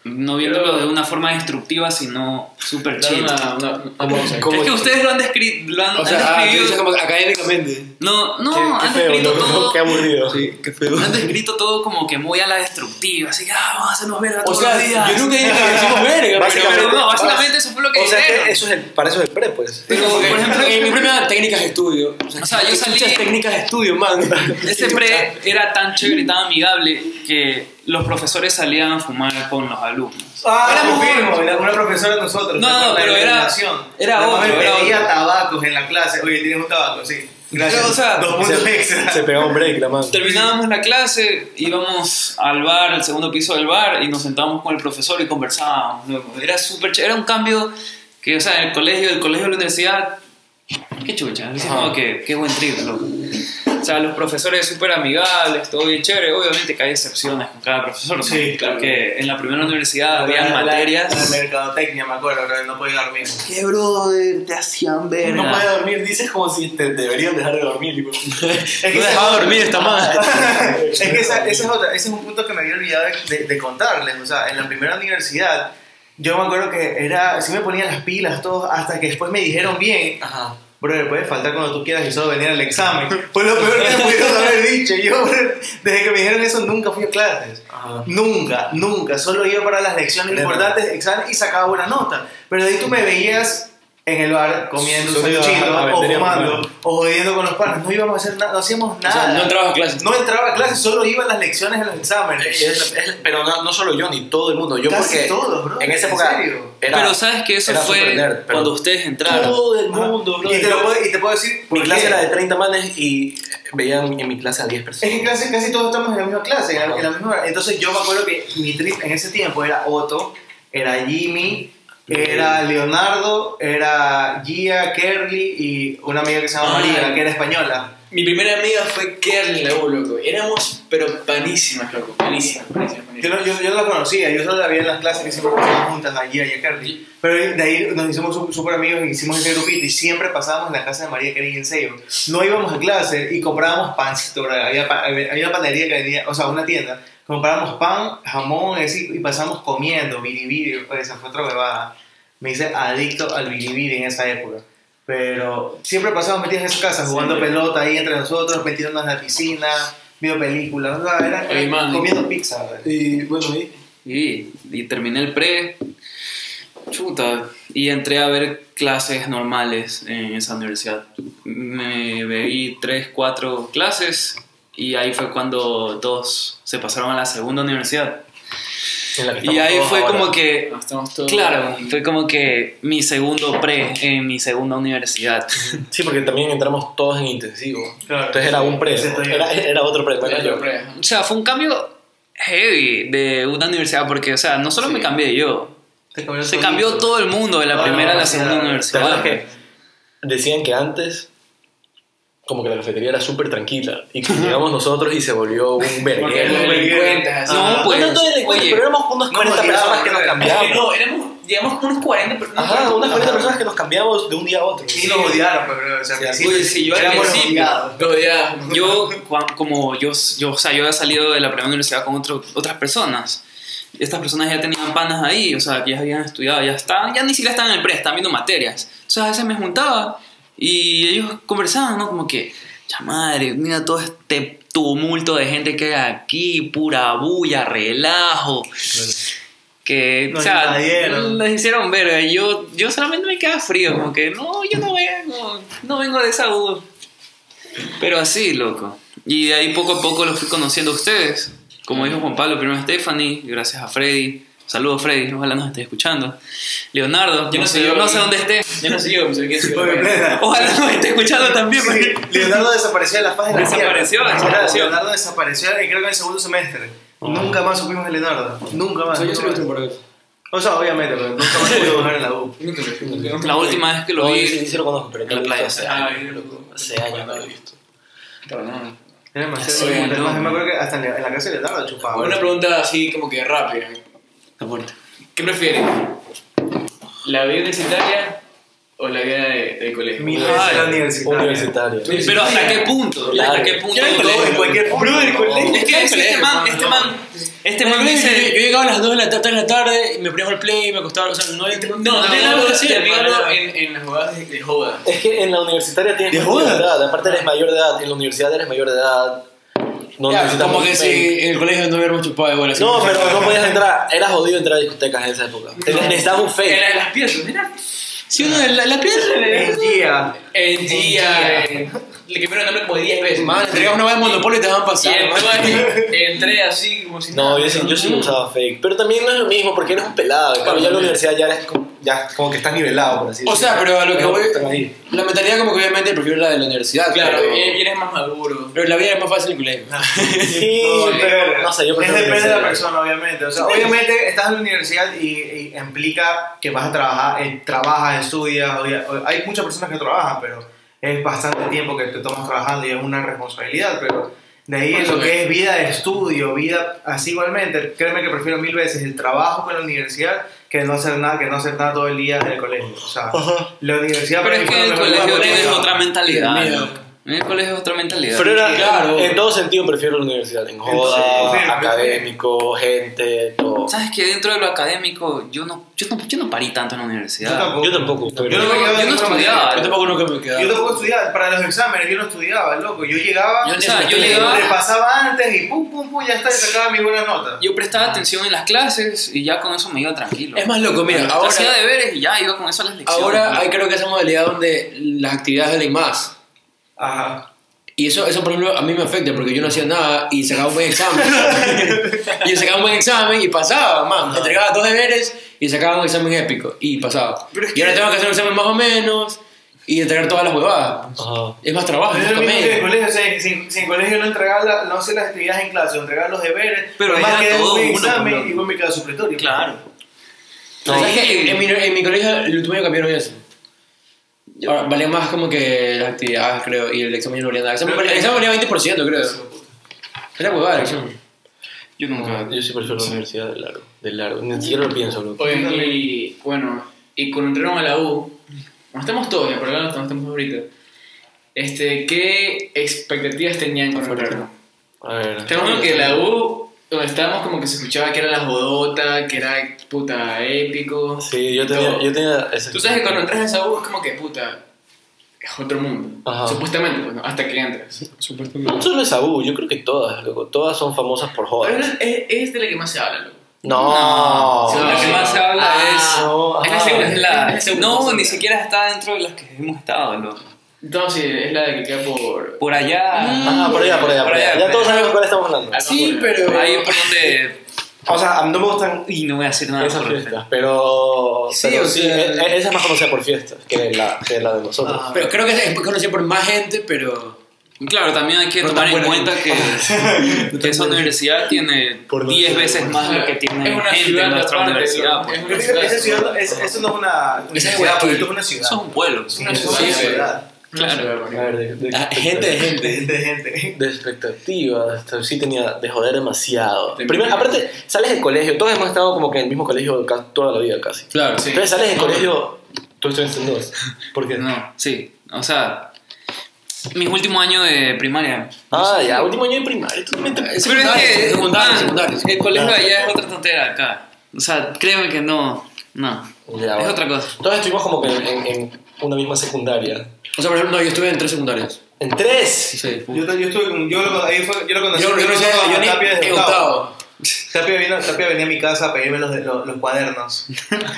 No viéndolo de una forma destructiva, sino súper chido. ¿Cómo? Es que ustedes lo han descrito. Lo han, O han sea, ah, como académicamente. No, no, Qué, han qué feo, descrito ¿no? todo. Qué aburrido. Sí, qué feo. Han descrito todo como que muy a la destructiva, así que ah, vamos a hacernos verga O todos sea, los días. yo nunca dije que decimos verga, pero, Básicamente- pero no, básicamente eso fue lo que O sea que eso es el, para eso es el pre, pues. pero, por ejemplo, en mi primera técnicas de estudio. O sea, yo salí- Muchas técnicas de estudio, man. Ese pre era tan chévere y tan amigable que los profesores salían a fumar con los alumnos. Ah, muy- confirmo, era una profesora de nosotros. No, ¿te acuerdas? pero era- era otro, me era pedía otro. tabacos en la clase. Oye, tienes un tabaco, sí. Gracias. O sea, Dos puntos Se, extra. se pegaba un break, la mano. Terminábamos la clase, íbamos al bar, al segundo piso del bar, y nos sentábamos con el profesor y conversábamos. Era súper chévere, era un cambio que, o sea, el colegio, el colegio de la universidad, qué chucha, que qué buen trip, loco. O sea, los profesores súper amigables, todo bien chévere. Obviamente que hay excepciones con cada profesor. ¿no? Sí, claro. Porque en la primera universidad había materias. La, mercadotecnia, me acuerdo, que no podía dormir. ¿Qué, brother? Te hacían ver. No puede dormir, dices como si te deberían dejar de dormir. tipo. Es No dejaba dormir esta madre. es que esa, esa es otra, ese es un punto que me había olvidado de, de- de contarles. O sea, en la primera universidad, yo me acuerdo que era, sí me ponían las pilas, todo, hasta que después me dijeron bien, Ajá. Bro, puedes faltar cuando tú quieras y solo venir al examen. Fue lo peor que me pudieron haber dicho. Yo, bro, desde que me dijeron eso, nunca fui a clases. Ajá. Nunca, nunca. Solo iba para las lecciones importantes, examen y sacaba buena nota. Pero de ahí tú me veías en el bar comiendo un a- a o a fumando o jodiendo con los panas. No íbamos a hacer nada, no hacíamos O nada. sea, no entrabas a clases. No entraba a clases, solo iba a las lecciones en los exámenes. Es- es- pero no, no solo yo, ni todo el mundo. Yo Casi porque todos, bro. en esa ¿En época serio? era- pero sabes que eso fue nerd, cuando ustedes entraron. todo el mundo, bro. y, te lo puedo, y te puedo decir, Mi ¿por clase qué? era de 30 manes y veían en mi clase a 10 Es personas. que en clase casi todos estamos en la misma clase, en la, en la misma hora. Entonces yo me acuerdo que mi trip en ese tiempo era Otto, era Jimmy, era Leonardo, era Gia, Kerly y una amiga que se llama. María, que era española. Mi primera amiga fue Kerly la U, loco. Éramos, pero panísimas, loco. Panísimas, panísimas, Yo no, yo, yo no la conocía, yo solo la vi en las clases que siempre pasábamos juntas a Gia y a Kerly. Pero de ahí nos hicimos súper amigos y hicimos ese grupito y siempre pasábamos en la casa de María Kerly en Seibo. No íbamos a clase y comprábamos pancito, había, había una panadería que vendía, o sea, una tienda. Comprábamos pan, jamón y pasamos comiendo, biribiri, pues, esa fue otra bebada. Me hice adicto al biribiri en esa época. Pero siempre pasamos metidos en esa casa, jugando pelota ahí entre nosotros, metiéndonos en la piscina, viendo películas, o sea, era, era man. comiendo pizza. bro. Y bueno, y Y, y terminé el pre. Chuta. Y entré a ver clases normales en esa universidad. Me veí tres, cuatro clases y ahí fue cuando todos se pasaron a la segunda universidad. Y ahí fue ahora. como que, No, claro, fue como que mi segundo pre en mi segunda universidad. Sí, porque también entramos todos en intensivo. Claro. Entonces era un pre. ¿no? Era, era otro pre. bueno, Era yo. pre. O sea, fue un cambio heavy de una universidad porque, o sea, no solo me cambié yo, Se cambió, se cambió todo el mundo de la Ah, primera a la sí, segunda ¿Te ¿Te universidad. que decían que antes como que la cafetería era súper tranquila y que llegamos nosotros y se volvió un verguero? No, Ah, pues, no, no delincuentes, oye, pero éramos unas no 40 nos personas que nos cambiamos. No, éramos, llegamos unos 40 personas. Ajá, unas 40 personas que nos cambiamos de un día a otro. Y nos odiaron, pues, bro. O sea, Sí, Oye, sí, yo al principio. odiados. Lo odiaba. Yo, como yo, yo, o sea, yo había salido de la primera universidad con otro- otras personas. Estas personas ya tenían panas ahí, o sea, que ya habían estudiado, ya estaban, ya ni siquiera estaban en el pre, estaban viendo materias. O sea, a veces me juntaba y ellos conversaban, ¿no? Como que, ya madre, mira todo este tumulto de gente que hay aquí, pura bulla, relajo. Que, Nos o sea, nos hicieron ver. y Yo, yo solamente me quedaba frío, como que, no, yo no vengo, no vengo de esa U. Pero así, loco. Y de ahí poco a poco los fui conociendo a ustedes. Como dijo Juan Pablo, primero Stephanie, gracias a Freddy. Saludos Freddy, ojalá nos esté escuchando. Leonardo, Yo no, no sé, sé, yo- no sé dónde esté. Ya no sé yo. Oye, plena. Ojalá nos esté escuchando también. porque- Leonardo desapareció de la faz de la Desapareció, tierra. desapareció. Leonardo desapareció, eh, creo que en el segundo semestre. Nunca más supimos de Leonardo. Nunca más. O sea, yo nunca sí lo más. estoy por ahí. O sea, obviamente, pero nunca más pude bajar en la U. La última vez que lo No, vi sí, sí lo conozco, pero en la no playa. hace Ah, años. Hace años no lo he visto. Era demasiado no. Además, me acuerdo que hasta en la en la casa de Leonardo chupaba. Una pregunta así como que rápida. Está fuerte. ¿Qué prefieren? ¿La vida universitaria o la vida de, del colegio? Mi Ah, vida ya. universitaria. Universitario. Pero hasta qué punto, Claro. hasta qué punto. En Todo- colegio. En cualquier punto. Bro, del colegio. Es que este man, este man, este man yo, dice. llegaba a las 2 de la tarde, de la tarde y me ponía el play y me acostaba. O sea, no hay. No, no, no, nada no, hermano. en, en las jugadas de, de joda. Es que en la universitaria tienes ¿De joda? de edad. Aparte eres mayor de edad. En la universidad eres mayor de edad. No Ya, necesitas como que si en el colegio no hubiéramos chupado de bola. No, pero no podías entrar. Era jodido entrar a discotecas en esa época. Necesitabas un En fake. de las piezas, mira. Si uno, la, la piedra. En Gia. En día. Le cambiaron el nombre como 10 veces. Man, entregabas una vez en Monopoly y te van a Y pasar. man. entré, entré así como si No, nada. yo sí, yo sí usaba fake. Pero también no es lo mismo porque eres un pelado. En cambio, ya en la universidad ya eres como, ya como que estás nivelado, por así O sea, pero a lo que voy. ahí. La mentalidad, como que obviamente prefiero la de la universidad. Claro, pero, y eres más maduro. pero la vida es más fácil en el colegio. Sí, No, pero no sé, yo Es prefiero depende de la persona, obviamente. O sea, obviamente estás en la universidad y, y implica que vas a trabajar, eh, trabajas, estudias. hay muchas personas que trabajan, pero es bastante tiempo que te tomas trabajando y es una responsabilidad, pero de ahí en lo que es vida de estudio, vida así igualmente, créeme que prefiero mil veces el trabajo con la universidad que no hacer nada, que no hacer nada todo el día en el colegio. O sea, la universidad Pero es que el colegio tienes otra mentalidad. En el colegio es otra mentalidad. Pero era, Claro. en todo sentido prefiero la universidad. En joda, Entonces, académico, gente, todo. Sabes que dentro de lo académico yo no, yo no, yo no parí tanto en la universidad. Yo tampoco. Yo tampoco. Yo no, me quedaba Yo en no estudiaba. Yo tampoco nunca me quedaba. Yo tampoco estudiaba, para los exámenes yo no estudiaba, loco. Yo llegaba, Yo O sea, yo Yo llegaba, repasaba antes y pum, pum, pum, ya está, y sacaba mis buenas notas. yo prestaba atención en las clases y ya con eso me iba tranquilo. Es más loco, mira, ahora, Hacía deberes y ya iba con eso a las lecciones. ahora ¿no? hay creo que esa modalidad donde las actividades valen más. Ajá. Y eso, eso, por ejemplo, a mí me afecta porque yo no hacía nada y sacaba un buen examen. y yo sacaba un buen examen y pasaba, man. Entregaba dos deberes y sacaba un examen épico y pasaba. Pero es y ahora que- tengo que hacer un examen más o menos y entregar todas las huevadas. Ajá. Es más trabajo, Pero es lo mismo que el colegio, o sea, si, si en colegio no entregaba la- no hacer las actividades en clase, o entregar los deberes, Pero más que todo un uno, examen uno. y vos me quedas supletorio. Claro. ¿Sabes qué? En, en mi, en mi colegio, el último año cambiaron eso. Ahora, valía más como que las actividades, creo, y el examen no valía nada. El examen, el examen valía 20%, creo. Era huevada el examen. Yo nunca. Yo sí prefiero la universidad de largo. De largo. Ni siquiera lo pienso, loco. Oye, y bueno, y cuando entraron a la U, no estamos todos, ya, pero ahora no estamos ahorita. Este, ¿qué expectativas tenían cuando entraron? A ver. Estamos hablando que la U, donde estábamos, como que se escuchaba que era la jodota, que era puta épico. Sí, yo tenía, Todo. yo tenía ese Tú sabes que cuando entras a esa U es como que puta, es otro mundo. Ajá. Supuestamente, pues, ¿no? hasta que entras. No solo esa U, yo creo que todas, loco. Todas son famosas por Pero jodas. es, es, es de la que más se habla, loco. No. Sí, La que más se habla Ah, es. no, es la segunda, es la- es la segunda no, ni siquiera está dentro de las que hemos estado, loco. Entonces, es la de que queda por. Por allá. Ah, por allá, por allá, por allá. Ya todos saben de cuál estamos hablando. Sí, pero. Ahí por donde. O sea, no me gustan Y no voy a decir nada esas por fiestas, pero, Sí, pero o sí, sea- e- e- esa es más conocida por fiestas que la, que la de nosotros. Ah. Pero creo que es conocido por más gente, pero. Claro, también hay que No tomar en cuenta que, que esa universidad tiene Por no 10 ser- veces más lo que tiene Es una gente ciudad en nuestra universidad. pues. Es esa ciudad, no- es- eso no es una es universidad, esto es una ciudad. Eso es un pueblo. Es una ciudad. una sí. ciudad. Claro. A ver, de, de- Ah, gente de gente. De gente, de gente. de expectativas, sí tenía de joder demasiado. De Primero, aparte, sales del colegio, todos hemos estado como que en el mismo colegio toda la vida casi. Claro. Sí. Entonces sales del colegio, tú estás en dos. ¿Por qué? No, sí. O sea, mis últimos años de primaria. Ah, ya, último año de primaria, totalmente. Es Pero es que. secundario, man, secundario. El colegio Ah. allá es otra tontera acá. O sea, créeme que no. No. Ya, es bueno. otra cosa. Todos estuvimos como que en, en- en una misma secundaria. O sea, por ejemplo, no, yo estuve en tres secundarias. En tres. Sí. Yo, yo estuve con, yo lo, ahí fue, yo lo conocí, Yo, yo, yo, yo, lo yo, conocí a ni- Tapia desde en octavo. Tapia, vino, Tapia venía a mi casa a pedirme los, de- los, los cuadernos.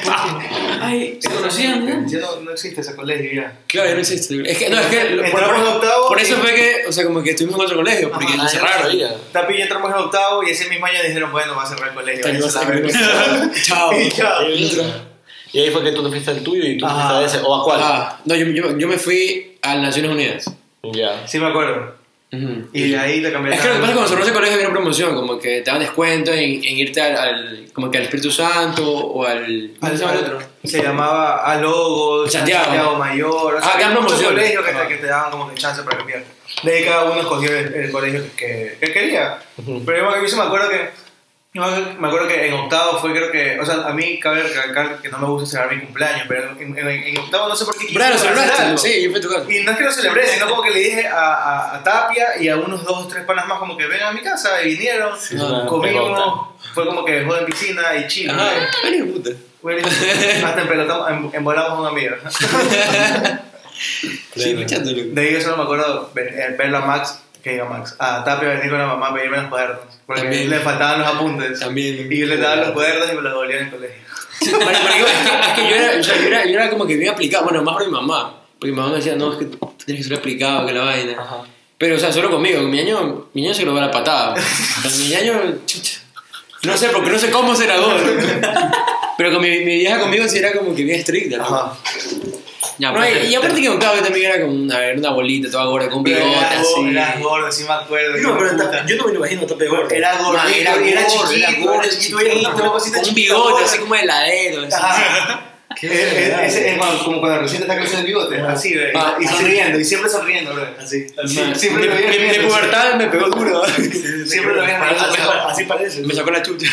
Ay, ¿se conocían? no? Ya no, no existe ese colegio ya. Claro, ya no existe. Es que, no, es que. Por, Entramos en octavo por eso y- fue que, o sea, como que estuvimos en otro colegio, porque Ajá, no cerraron. sabía. Tapia y yo entramos en octavo y ese mismo año dijeron, bueno, va a cerrar el colegio. No. Chao. Chao. Y ahí fue que tú te fuiste al tuyo y tú te fuiste Ah. a ese. ¿O a cuál? Ah, no, yo, yo, yo me fui a las Naciones Unidas. Ya. Sí me acuerdo. Ujú. Y de ahí te cambié Es que lo que pasa es que cuando cerró ese colegio había una promoción, como que te daban descuento en, en irte al, al- como que al Espíritu Santo o al... ¿Cómo se llama el otro? Se llamaba A Logos, Santiago. Mayor. O sea, Ah, había dan muchos promoción. colegios que, Ajá. te, que te daban como que chance para cambiar. De ahí cada uno escogió el, el colegio que, que quería. Pero yo, yo me acuerdo que. Yo me acuerdo que en octavo fue, creo que. O sea, a mí cabe recalcar que no me gusta celebrar mi cumpleaños, pero en, en, en octavo no sé por qué quise Claro, celebraste, sí, yo fui a tu casa. Y no es que lo celebré, sino como que le dije a, a, a Tapia y a unos dos o tres panas más como que vengan a mi casa y vinieron, Sí, comimos, fue como que joder en piscina y chill. Ajá, puta. Hasta empelotamos, em- embolamos a un amigo. Sí, escuchándolo. De ahí yo solo me acuerdo ver, eh, verlo a Max, que diga Max, a Tapia venir con la mamá a pedirme los cuadernos, porque También. le faltaban los apuntes. También. Y yo le daba los cuadernos y me los devolvía en el colegio. Marico, marico, es, que, es que yo era, o sea, yo, era, yo era como que bien aplicado, bueno, más por mi mamá. Porque mi mamá me decía, no, es que tú tienes que ser aplicado, que la vaina. Ajá. Pero, o sea, solo conmigo, con mi año, mi año se lo va a la patada. Mi año, chucha. No sé, porque no sé cómo ser ador. Pero con mi, mi vieja conmigo sí era como que bien estricta. ¿no? Ajá. Ya, No, pues, y, aparte que en octavo yo también era como una, una bolita toda gorda, con un bigote era, así. gordo, era gordo, sí me acuerdo. No, pero ta- yo no me lo imagino. Era gordo, era, era era gordo, chiquito, era gordo, era chiquito, era chiquito, con un bigote así como heladero. Eh, eh, es como cuando recién te está creciendo el bigote. Así, ve, Ah, y ah. sonriendo, y siempre sonriendo, bro. Así. Siempre lo mi- pubertad me pegó duro. Siempre lo veía. Así, así parece. Me sacó la chucha.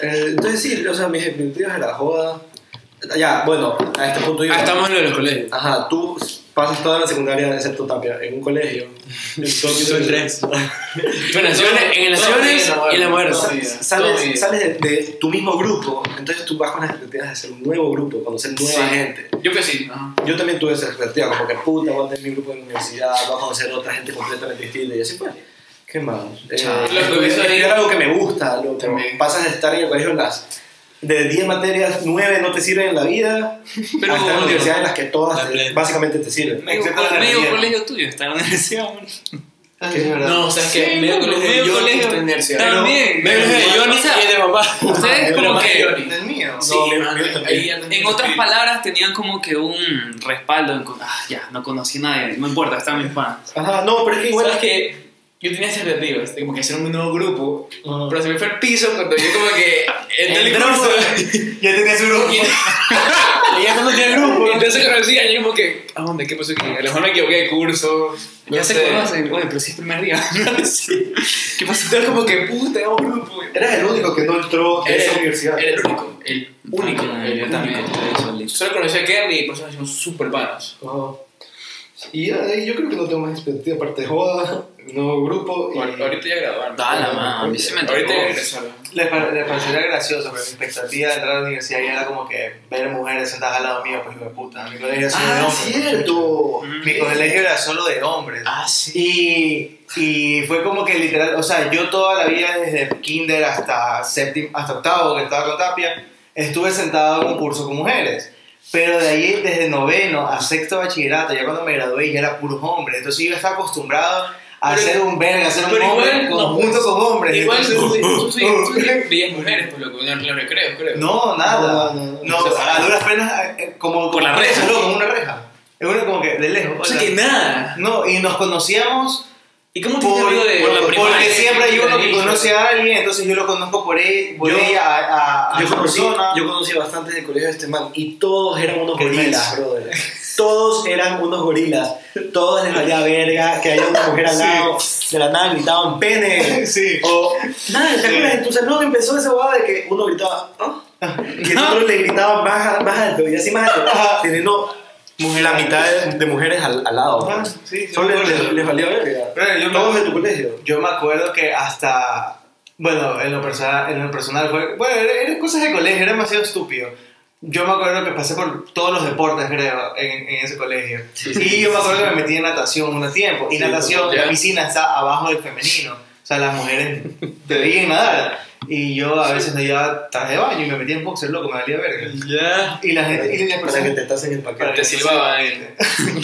Eh, entonces sí, o sea, mis expectativas era joda. Ya, bueno, a este punto yo... Ah, estamos en lo de los colegios. Ajá, tú pasas toda la secundaria, excepto Tapia, en un colegio. Son tres. Bueno, en las naciones y en la muerte. Sí. Sales, sales de, de tu mismo grupo, entonces tú vas con las expectativas de ser un nuevo grupo, conocer nueva Sí. gente. Yo que sí. Ajá. Yo también tuve esa expectativa, como que puta, voy a tener mi grupo de universidad, voy a conocer otra gente completamente distinta, y así fue. ¿Qué más? Eh, estudiar algo que me gusta, loco. Pasas de estar en el colegio en las. De 10 materias, 9 no te sirven en la vida, Pero- a estar en universidades en las que todas La te- plena. básicamente te sirven. Medio, Excepto la medio energía. colegio tuyo está en la universidad, man. Es verdad. No, o sea, es que Sí, medio no, colegio medio yo colegio está en universidad. también. Me de Johnny O sea, y de mamá. Ustedes Pero como más que... Johnny. Del mío. Sí, No, no En otras palabras tenían como que un respaldo en... Ah, ya, no conocí a nadie, no importa, están mis fans. Ajá, no, pero es que igual ¿Sabes que Yo tenía expectativas de como que hacer un nuevo grupo, Ajá. pero se me fue el piso cuando yo como que entré al Entró, curso. Ya tenía su grupo. Y, ya no tiene grupo. y entonces conocí y yo como que, ¿a dónde? ¿Qué pasó aquí? A lo mejor me equivoqué de curso. no Ya se sé. conocen, oye, pero si es el primer día. Sí. ¿Qué pasó? Entonces como que, puta, era un grupo. Eras el único que no entró Era esa el, universidad. era el único, el único. Ah, el yo también, único. listo. Solo conocí a Kerry y por eso nos hicimos súper panos. Ajá. Y ya, de ahí yo creo que no tengo más expectativa, aparte de joda, nuevo grupo y... Ahorita ya graduaron. Dale, man, a mí se me. Ahorita ya regresaron. Les, pa- les parecería gracioso, pero mi expectativa de entrar a la universidad ya era como que ver mujeres sentadas al lado mío, pues hijo de puta. Mi colegio era solo de ¡Ah, hombres. cierto! Mi colegio era solo de hombres. Ah, sí. Y, y fue como que literal, o sea, yo toda la vida desde kinder hasta séptimo, hasta octavo, que estaba con Tapia, estuve sentado en un curso con mujeres. Pero de ahí, desde noveno a sexto bachillerato, ya cuando me gradué, ya era puros hombres. Entonces yo estaba acostumbrado a Pero- ser un verga, a ser un hombre igual, no, conjunto con hombres. Igual tú, Entonces- tú, sí- tú sí veías mujeres por lo que en los recreos, creo. No, nada. No, no, no. No, a duras penas, eh, como, Por la reja. Solo como una reja. Es una como que de lejos. O sea que nada. No, y nos conocíamos ¿Y cómo te por, de por- la porque primaria? siempre hay uno que conoce a alguien, entonces yo lo conozco por, él, por Yo- ella, a, a, a Yo conocí, persona. yo conocí bastante del colegio de este man y todos eran unos gorilas, brother. Todos eran unos gorilas. Todos les valía verga que haya una mujer al lado. De la nada gritaban pene. Sí. O nada, ¿te acuerdas? En tu salón empezó esa boda de que uno gritaba ¿ah? y el otro le gritaba más, más alto y así más alto. Teniendo la mitad de, de mujeres al, al lado. Pues. sí, sí, les, les- les valía verga. Todos de tu colegio. Yo me acuerdo que hasta, bueno, en lo personal, en lo personal fue, bueno, era- eran cosas de colegio, era demasiado estúpido. Yo me acuerdo que pasé por todos los deportes, creo, en, en ese colegio. y yo me acuerdo que me metí en natación un tiempo. Y Sí, natación, la piscina está abajo del femenino. O sea, las mujeres debían nadar. Y yo a veces me llevaba traje de baño y me metía en boxer, loco, me valía verga. Ya. Y la gente, y las Para que personas... te tasen el paquete. para te que- silbaban.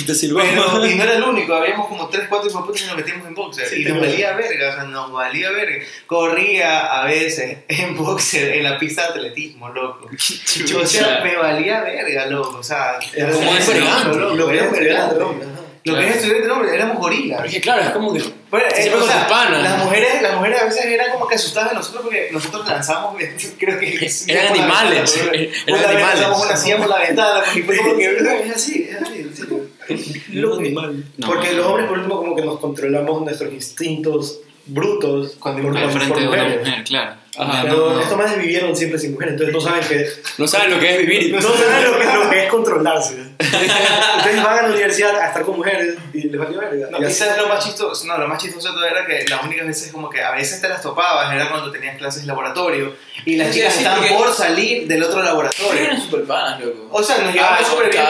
Te silbó. Pero, y no era el único, habíamos como 3, 4 hipoputas y nos metimos en boxer. Sí, y nos valía verga, o sea, nos valía verga. Corría a veces en boxer en la pista de atletismo, loco. O sea, me valía verga, loco. O sea, Era Como un loco, Lo que era era Lo que es estudiante, no, éramos gorilas. Porque claro, es como que. Bueno, eh, Siempre o con sea, panas. Las mujeres, las mujeres a veces eran como que asustadas de nosotros porque nosotros lanzamos, creo que... Eran animales, ventana, eran animales. lanzamos una silla por la ventana porque fue como que... Es así, es así, en serio. Los animales. No, Porque no. los hombres, por último, como que nos controlamos nuestros instintos brutos Cuando por, frente por de una mujer, claro. Ajá, Pero no, no. estos manes vivieron siempre sin mujeres, entonces no saben que No saben lo que es vivir. no saben lo que, lo que es controlarse. Entonces van a la universidad a estar con mujeres y les valió verga. No, sabes lo más chistoso, no, lo más chistoso de todo era que las únicas veces como que a veces te las topabas era cuando tenías clases de laboratorio y las Sí, chicas sí, estaban por salir del otro laboratorio. Eran súper panas, loco. O sea, nos Ah, llevábamos súper bien.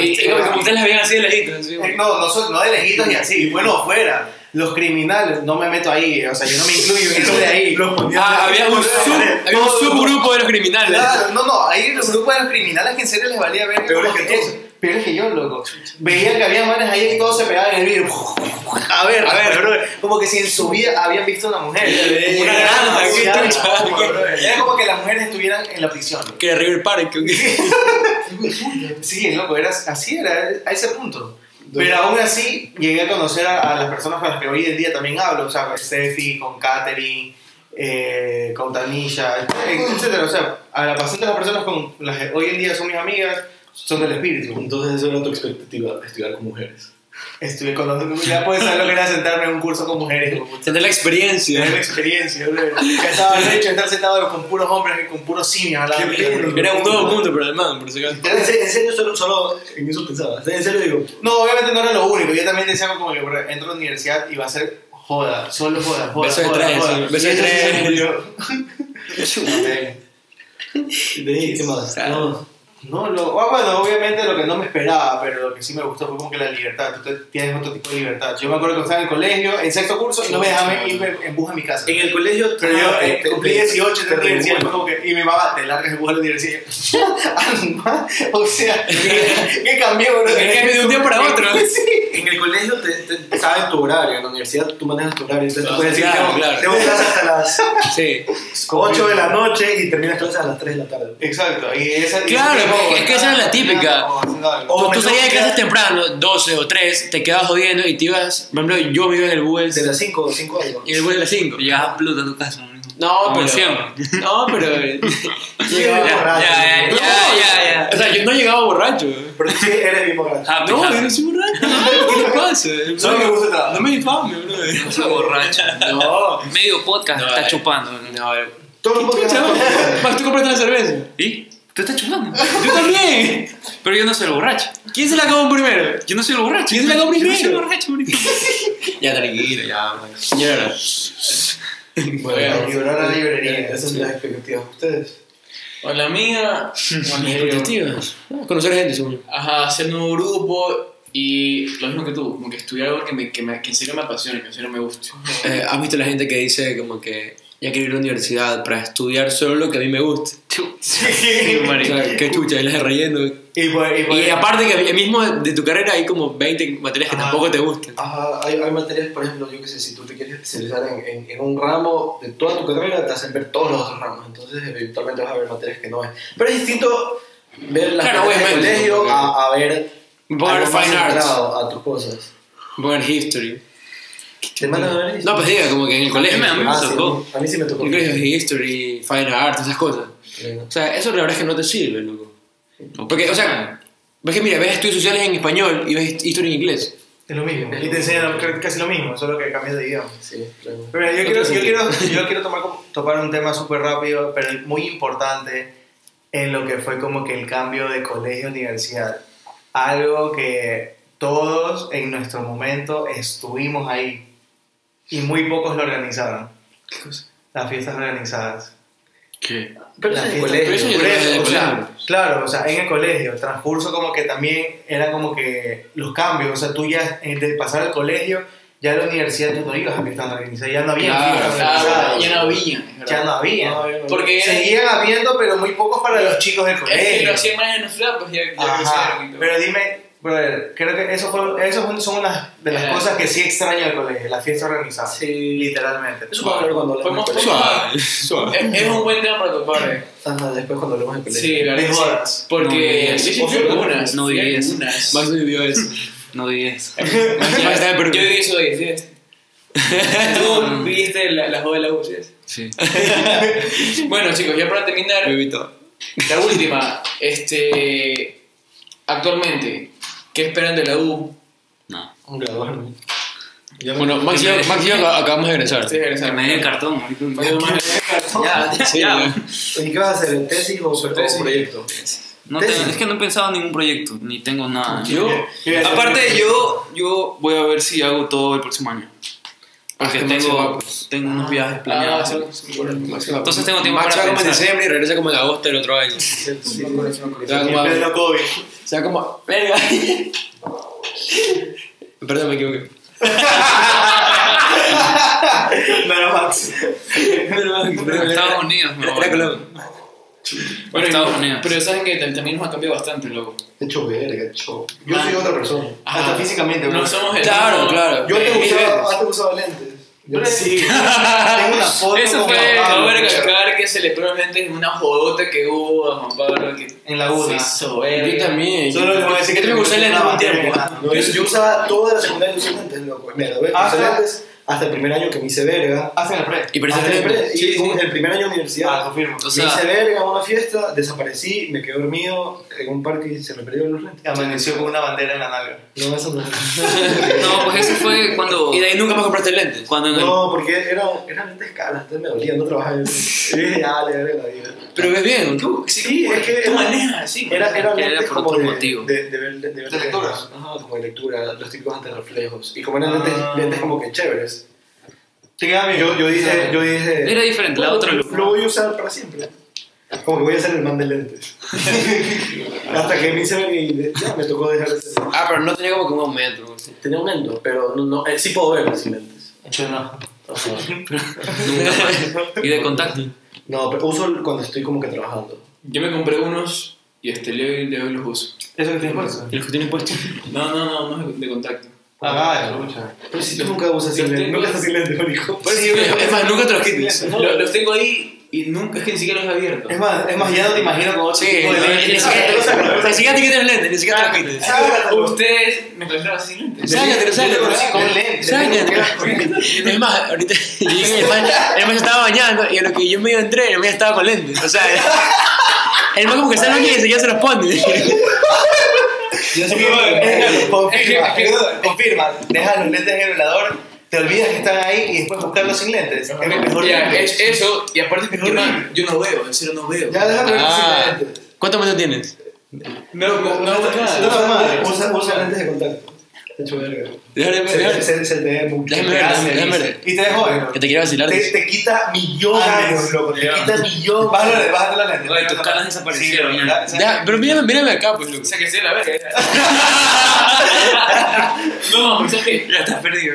y- y Como como ustedes las veían así de lejitos. Eh, No, no, son- no de lejitos y así, bueno, afuera. Los criminales, no me meto ahí, o sea, yo no me incluyo en eso de ahí. Ah, había un, sub, había un subgrupo de los criminales. Claro, no, no, ahí los grupos de los criminales que en serio les valía ver Peores que eso. Peores que yo, loco. Veían que había manes ahí y todos se pegaban en el vidrio. A ver, a ver, bro. Como que si en su vida habían visto una mujer. Una bro. Era como que las mujeres estuvieran en la prisión. Que River Park. que- Sí, loco, era, así era, a ese punto. Pero aún así llegué a conocer a, a las personas con las que hoy en día también hablo, o sea, con Steffi, con Katherine, eh, con Tanilla, etcétera. O sea, a la bastante las personas con las que hoy en día son mis amigas son del espíritu. Entonces, eso era tu expectativa, estudiar con mujeres. Estuve con los, ya puedes saber lo que era sentarme en un curso con mujeres. Tener la experiencia. Tener la experiencia. Que estaba el hecho de estar sentado con puros hombres y con puros simios al lado mío. Era un todo mundo, pero además, por si acaso. En serio, solo, solo en eso pensaba. En serio digo, No, obviamente no era lo único. Yo también decía como que entro a la universidad y va a ser joda, solo joda, joda. Beso de tres, beso de tres. ¿qué más? No. No, lo, ah, bueno, obviamente lo que no me esperaba, pero lo que sí me gustó fue como que la libertad. Tú te- tienes otro tipo de libertad. Yo me acuerdo que estaba en el colegio, en sexto curso, y no me dejaban irme en bus a mi casa. En el colegio, Pero yo ah, eh, te- cumplí te- 18 te en la universidad regulan. fue como que, y mi mamá, te largas el bus a la universidad. Ah, o sea, ¿qué, cambió, bro? ¿Qué cambió de un día para otro? Sí. En el colegio te, te saben tu horario, en la universidad tú manejas tu horario, entonces tú puedes decir, Claro, tengo, clases hasta las Sí. 8 de la noche y terminas clases a las 3 de la tarde. Exacto. Y esa, Claro, es que esa es la típica. o Tú, salías de quedar- temprano, 12 o 3, te quedabas jodiendo y te ibas. Por ejemplo, yo me iba en el bus. De las 5 o 5 algo. Y en el bus de las 5. Llegas a Pluto a tu casa. ¿no? Pero. siempre. No, pero. Llegaba Ya, borracho. ya, ya, ya, ya. O sea, yo no llegaba borracho. Pero sí eres bien borracho. Happy, No, yo no soy borracho. ¿Qué le pasa? Solo me gusta el trabajo. No me difame, bro. No soy borracho. No. Medio podcast está eh. chupando. No, Todos los podcasts- Más tú compraste la cerveza. ¿Y? ¿Tú estás chupando? Yo también. Pero yo no soy el borracho. ¿Quién se la acabó primero? Yo no soy el borracho. ¿Quién se la acabó Yo no soy el primero? borracho, marico. Ya, tranquilo, ya. Señora. Bueno, librar a la librería. Esas son las expectativas de ustedes. O la mía, Expectativas. Conocer gente, seguro. ajá, hacer un nuevo grupo y lo mismo que tú, como que estudiar algo que, me, que, me, que en serio me apasione, que en serio me guste. Eh, ¿Has visto la gente que dice como que ya quiero ir a la universidad para estudiar solo lo que a mí me gusta? Sí, O marico. sea, qué chucha, y las de relleno. Y, por, y, por- Y aparte que mismo de tu carrera hay como 20 materias que Ajá. tampoco te gustan. Ajá, hay, hay materias, por ejemplo, yo que sé, si tú te quieres especializar en, en, en un ramo de toda tu carrera, te hacen ver todos los otros ramos. Entonces, eventualmente vas a ver materias que no ves. Pero es distinto ver las Claro, materias del colegio a, a ver a más fine arts. a tus cosas. A ver history. ¿Te mandan a ver No, pues diga, como que en el colegio. A mí me sí, tocó. a mí sí me tocó. En el colegio es history, fine arts, esas cosas. O sea, eso la verdad es que no te sirve, loco. Porque, o sea, ves que mira, ves estudios sociales en español y ves historia en inglés. Es lo mismo. Y te enseñan casi- lo mismo, solo que cambias de idioma. Sí, claro. Pero mira, yo, No quiero, yo, quiero, yo quiero tomar, topar un tema súper rápido, pero muy importante en lo que fue como que el cambio de colegio a universidad. Algo que todos en nuestro momento estuvimos ahí y muy pocos lo organizaron. Las fiestas organizadas. ¿Qué? Pero Las es en el fiestas- eso colegio. que eso, es o de sea, colegio. claro, o sea, en el colegio, el transcurso como que también era como que los cambios, o sea, tú ya eh, de pasar al colegio, ya en la universidad tú no ibas a fiestas organizadas, ya no había Claro, fiestas organizadas. ya no había. es verdad. Ya no había. Porque Seguían habiendo, pero muy pocos para los chicos del es que colegio. lo hacían más en edad, pues ya, ya Ajá. Pero dime, brother, creo que eso, fue, eso son unas de las Eh. cosas que sí extraño del colegio, la fiesta organizada. Sí. Literalmente. Eso cuando. Suave, suave. Es, es un buen tema para topar. eh. Ajá, después cuando hablemos de colegio. Sí, la verdad. sí. Porque No, sí no, algunas. no diría eso. algunas. Max no vivió eso. No en Perú. Yo viví eso de 10. Tú viviste la, las de la U, ¿sí? Sí. Bueno, chicos, ya para terminar, la última. Este. Actualmente, ¿qué esperan de la U? No. Un graduarme. Ya me- Bueno, Max y yo, Max y yo ac- acabamos de egresar. Ustedes Que egresaron. me dé el cartón, más- Ya, Sí, ya. ¿Y qué vas a hacer? ¿Tesis o, o tesis. proyecto? No tengo- es que no he pensado en ningún proyecto, ni tengo nada. Yo, Aparte, yo, yo voy a ver si hago todo el próximo año. Porque Ah, Max tengo, pues. tengo unos viajes Ah, planeados. Entonces tengo tiempo Max para va como en pensar. diciembre y regresa como en agosto del otro año. Sí, Se va como a- En pleno COVID. se va como... Verga. Perdón, me equivoqué. No era Max. Estados Unidos, me voy. Era Colombia. Bueno, Estados Unidos. Pero saben que también nos ha cambiado bastante, loco. He hecho verga, he hecho. Yo Ah. soy otra persona. Hasta físicamente, bro. No somos el Claro, mismo- claro. Yo antes Eh, usaba, antes usaba lentes. Yo Sí. Tengo una foto Eso fue- Cabe recalcar que se le probablemente en una jodota que hubo a Juan Pablo que en la UNA. Yo verga. también. Solo voy a decir que yo me usé lentes un tiempo. No, yo, yo usaba toda la secundaria usé lentes, loco. Mira, ¿ves? Hasta- hasta el primer año que me hice verga. Hacen el pre. Y pero Hasta el, y Sí, sí. el primer año de Ah, universidad. confirmo. O me hice verga en una fiesta, desaparecí, me quedé dormido en un parque y se me perdieron los lentes. Amaneció con una bandera en la nalga. No, eso no. No, pues eso fue cuando. Y de ahí nunca más compraste lentes. Cuando en el- No, porque eran, eran lentes caras, entonces me dolía, no trabajaba. Y dije, ya, le daré la vida. Pero ves bien, ¿tú? Sí, es que Tu era- manera, sí. Era, era, Era lentes por como otro de, motivo. De, de ver, de, ver ¿De lectura? Ajá, como de lectura, los típicos antirreflejos. Y como eran lentes, Ah. lentes como que chéveres. Te queda bien. Yo, yo dije, yo dije... Era diferente, la otra lo, luz. lo voy a usar para siempre. Como que voy a ser el man de lentes. Hasta que me hice y ya me tocó dejar ese... Ah, pero no tenía como que un aumento. así. Tenía un endo, pero no, no, eh, sí puedo ver sin lentes. Yo no. Ajá. Nunca más. Y de contacto. No, pero uso cuando estoy como que trabajando. Yo me compré unos y este le le doy los uso. ¿Eso que tienes puesto? ¿Y los que tienes puesto? No, no, no, no es de contacto. Ah, escucha. Pero si tú nunca usas sin Yo lentes, tengo- nunca estás sin lentes, marico. Sí, Es más, nunca te los quites. Lo- los tengo ahí y nunca es que ni siquiera los he abierto. Es más, es más, ya no te imagino con otro Sí, tipo de ni lentes. siquiera ni siquiera te quites lentes, ni siquiera te los quites. Ustedes me trajeron así sin lentes. Sácatelo, sácatelo. Con lentes. Sácatelo. Es más, ahorita llegué, el man, se estaba bañando y a lo que yo medio entré, el man estaba con lentes. O sea, el man como que está en la baño y ya se los pone. Confirma, confirma. Dejas los lentes en el velador, te olvidas que están ahí y después buscarlos sin lentes. Es mejor. Ya, es eso, y aparte man, yo no veo, en serio no veo. Ya, déjame ver Ah. sin lentes. ¿Cuántos momentos tienes? No, no, no, no, No, madre. Usa, usa lentes de contacto. De hecho, verga. Déjame Se, ver. se, se te ve mucho. Déjame ver, déjame ver. Y te ves joven. Que te quiero vacilar. Te, te quita millón Ah, años, loco. Te quita. Bájale, los lentes. Oye, tus canas desaparecieron, Sí, ya. ¿verdad? Ya, pero mírame, mírame acá, pues, loco. O sea que sí, la verga. No, o sea que. Ya estás perdido.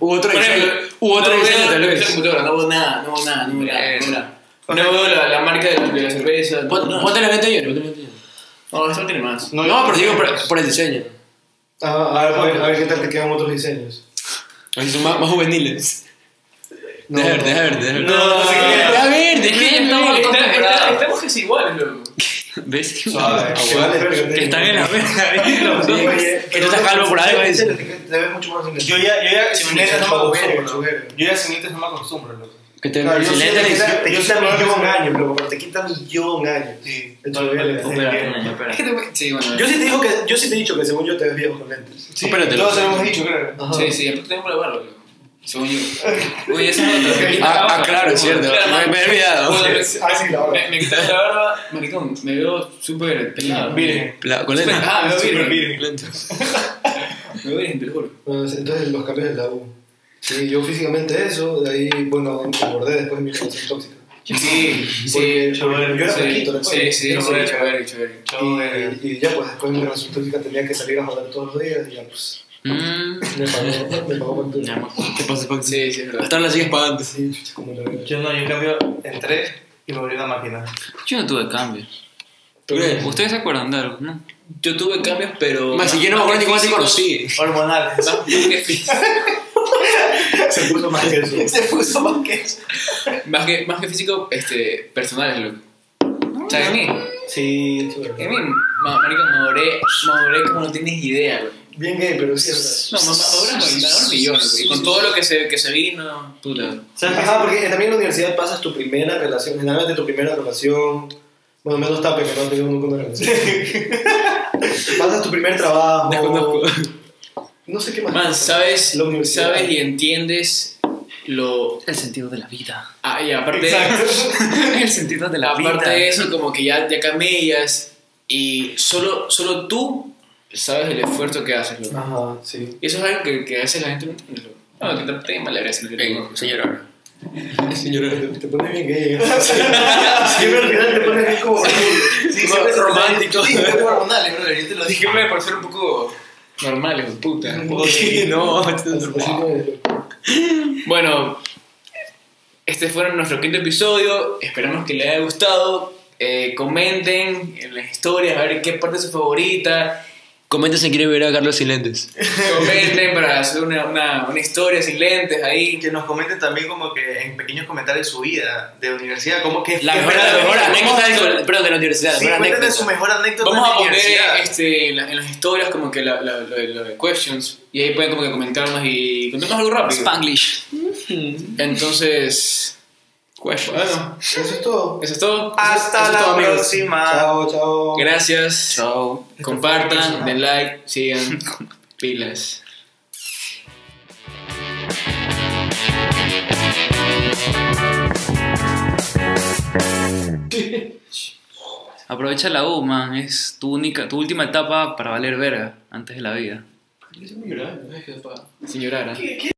Hubo otro Por diseño. ejemplo, Hubo otro no diseño, veo tal la vez. computadora, no veo nada, no veo nada, no nada. No veo. No veo la, la marca de la, la cerveza. Pon- no, Ponte la lente la lente llena. no, eso no tiene más. No, pero digo por, por el diseño. Ah, a, ver, a, ver, a ver qué tal te quedan otros diseños. Así son más, más juveniles. No, deja ver, no. deja ver, deja ver. No, no qué. Deja ver, deja ya ver. estamos Está- está- acostumbrados. Estamos casi iguales, loco. ¿Ves? Suave. Que están en la verga. Que tú estás calvo por algo, Te, ves mucho más. Yo ya, yo ya sin lentes no me acostumbro. Yo ya sin lentes no me acostumbro, loco. Que te Claro, yo te, quita que millón años, loco, pero te quita millón años. Sí. Yo sí te digo que yo sí te he dicho que según yo te ves viejo con lentes. Sí, Espérate, todos lo hemos dicho, creo. Ajá. Sí, sí, tengo la barba, loco. Según yo. Oye, esa es que quita Ah, ah, claro, es cierto. Claro, Me, me he olvidado. Ah, sí, la barba. Me, quitaron la barba, maricón, me veo súper pelado. Virgen. La- Con lentes. Ah, me veo Súper virgen. Me veo virgen, te lo juro. Bueno, entonces los cambios de la U. Sí, yo físicamente eso, de ahí, bueno, engordé después de mi relación tóxica. Sí, sí. Yo era flaquito, sí, recuerdo. sí, sí, Chévere. chévere, chévere. Y, y ya pues después de mi relación tóxica tenía que salir a joder todos los días y ya pues Mm. me pagó, me pagó factura. Ya, ma. ¿Qué pasa, Paco? Sí, sí, verdad. Hasta ahora la sigues pagando. Sí, como la. Yo no, yo en cambio entré y me volví una máquina. Yo no tuve cambios. ¿Tú crees? Ustedes se acuerdan de algo, ¿no? Yo tuve cambios, pero. Más si yo no me acuerdo ni cómo te conocí. Hormonales. Más que. Se puso más que eso. Se puso más que eso. Más que, más que físico, este, personales, loco. O sea, en mí, Sí, chulo. en mí, ma- marico, maduré, maduré como no tienes idea. Bien gay, pero sí es No, ma- maduré maduré un millón, loco. Y con todo lo que se, que se vino, puta. ¿Sabes qué? Ajá, porque también en la universidad pasas tu primera relación, generalmente tu primera relación, bueno, menos tape que no ha tenido nunca una relación. pasas tu primer trabajo. Desconozco. No sé qué más. Man, sabes, sabes y entiendes lo. El sentido de la vida. Ah, y aparte. El sentido de la vida. Aparte de eso, como que ya, ya camellas y solo, solo tú sabes el esfuerzo que haces, loco. Ajá, sí. Y eso es algo que, que a veces la gente no entiende, loco. No, que te mala gracia. Ven, señora. Te, Señora. te pones bien gay. Siempre al final te pones bien como. Sí, siempre se- romántico. Sí, hormonales, brother. Yo te lo dije. Me por ser un poco normal, hijo de puta. No, Bueno, este fue nuestro quinto episodio. Esperamos que les haya gustado. Eh, comenten en las historias a ver qué parte es su favorita. Comenten si quieren ver a Carlos sin lentes. Comenten para hacer una, una, una historia sin lentes ahí. Que nos comenten también como que en pequeños comentarios su vida de universidad, como que La mejor, la mejor ¿cómo- anécdota del- perdón, de la universidad. Sí, la mejor cuéntenos anécdota. su mejor anécdota Vamos de a poner este, en, la- en las historias como que la- la- de- de questions y ahí pueden como que comentarnos y contemos algo rápido. Spanglish. Entonces, Questions. bueno, Eso es todo. eso es todo. Hasta es la todo, próxima. Chao, chao. Gracias. Chao. Compartan, den like, sigan. Pilas. Aprovecha la U, man. Es tu única, tu última etapa para valer verga antes de la vida. Sin llorar, ¿eh?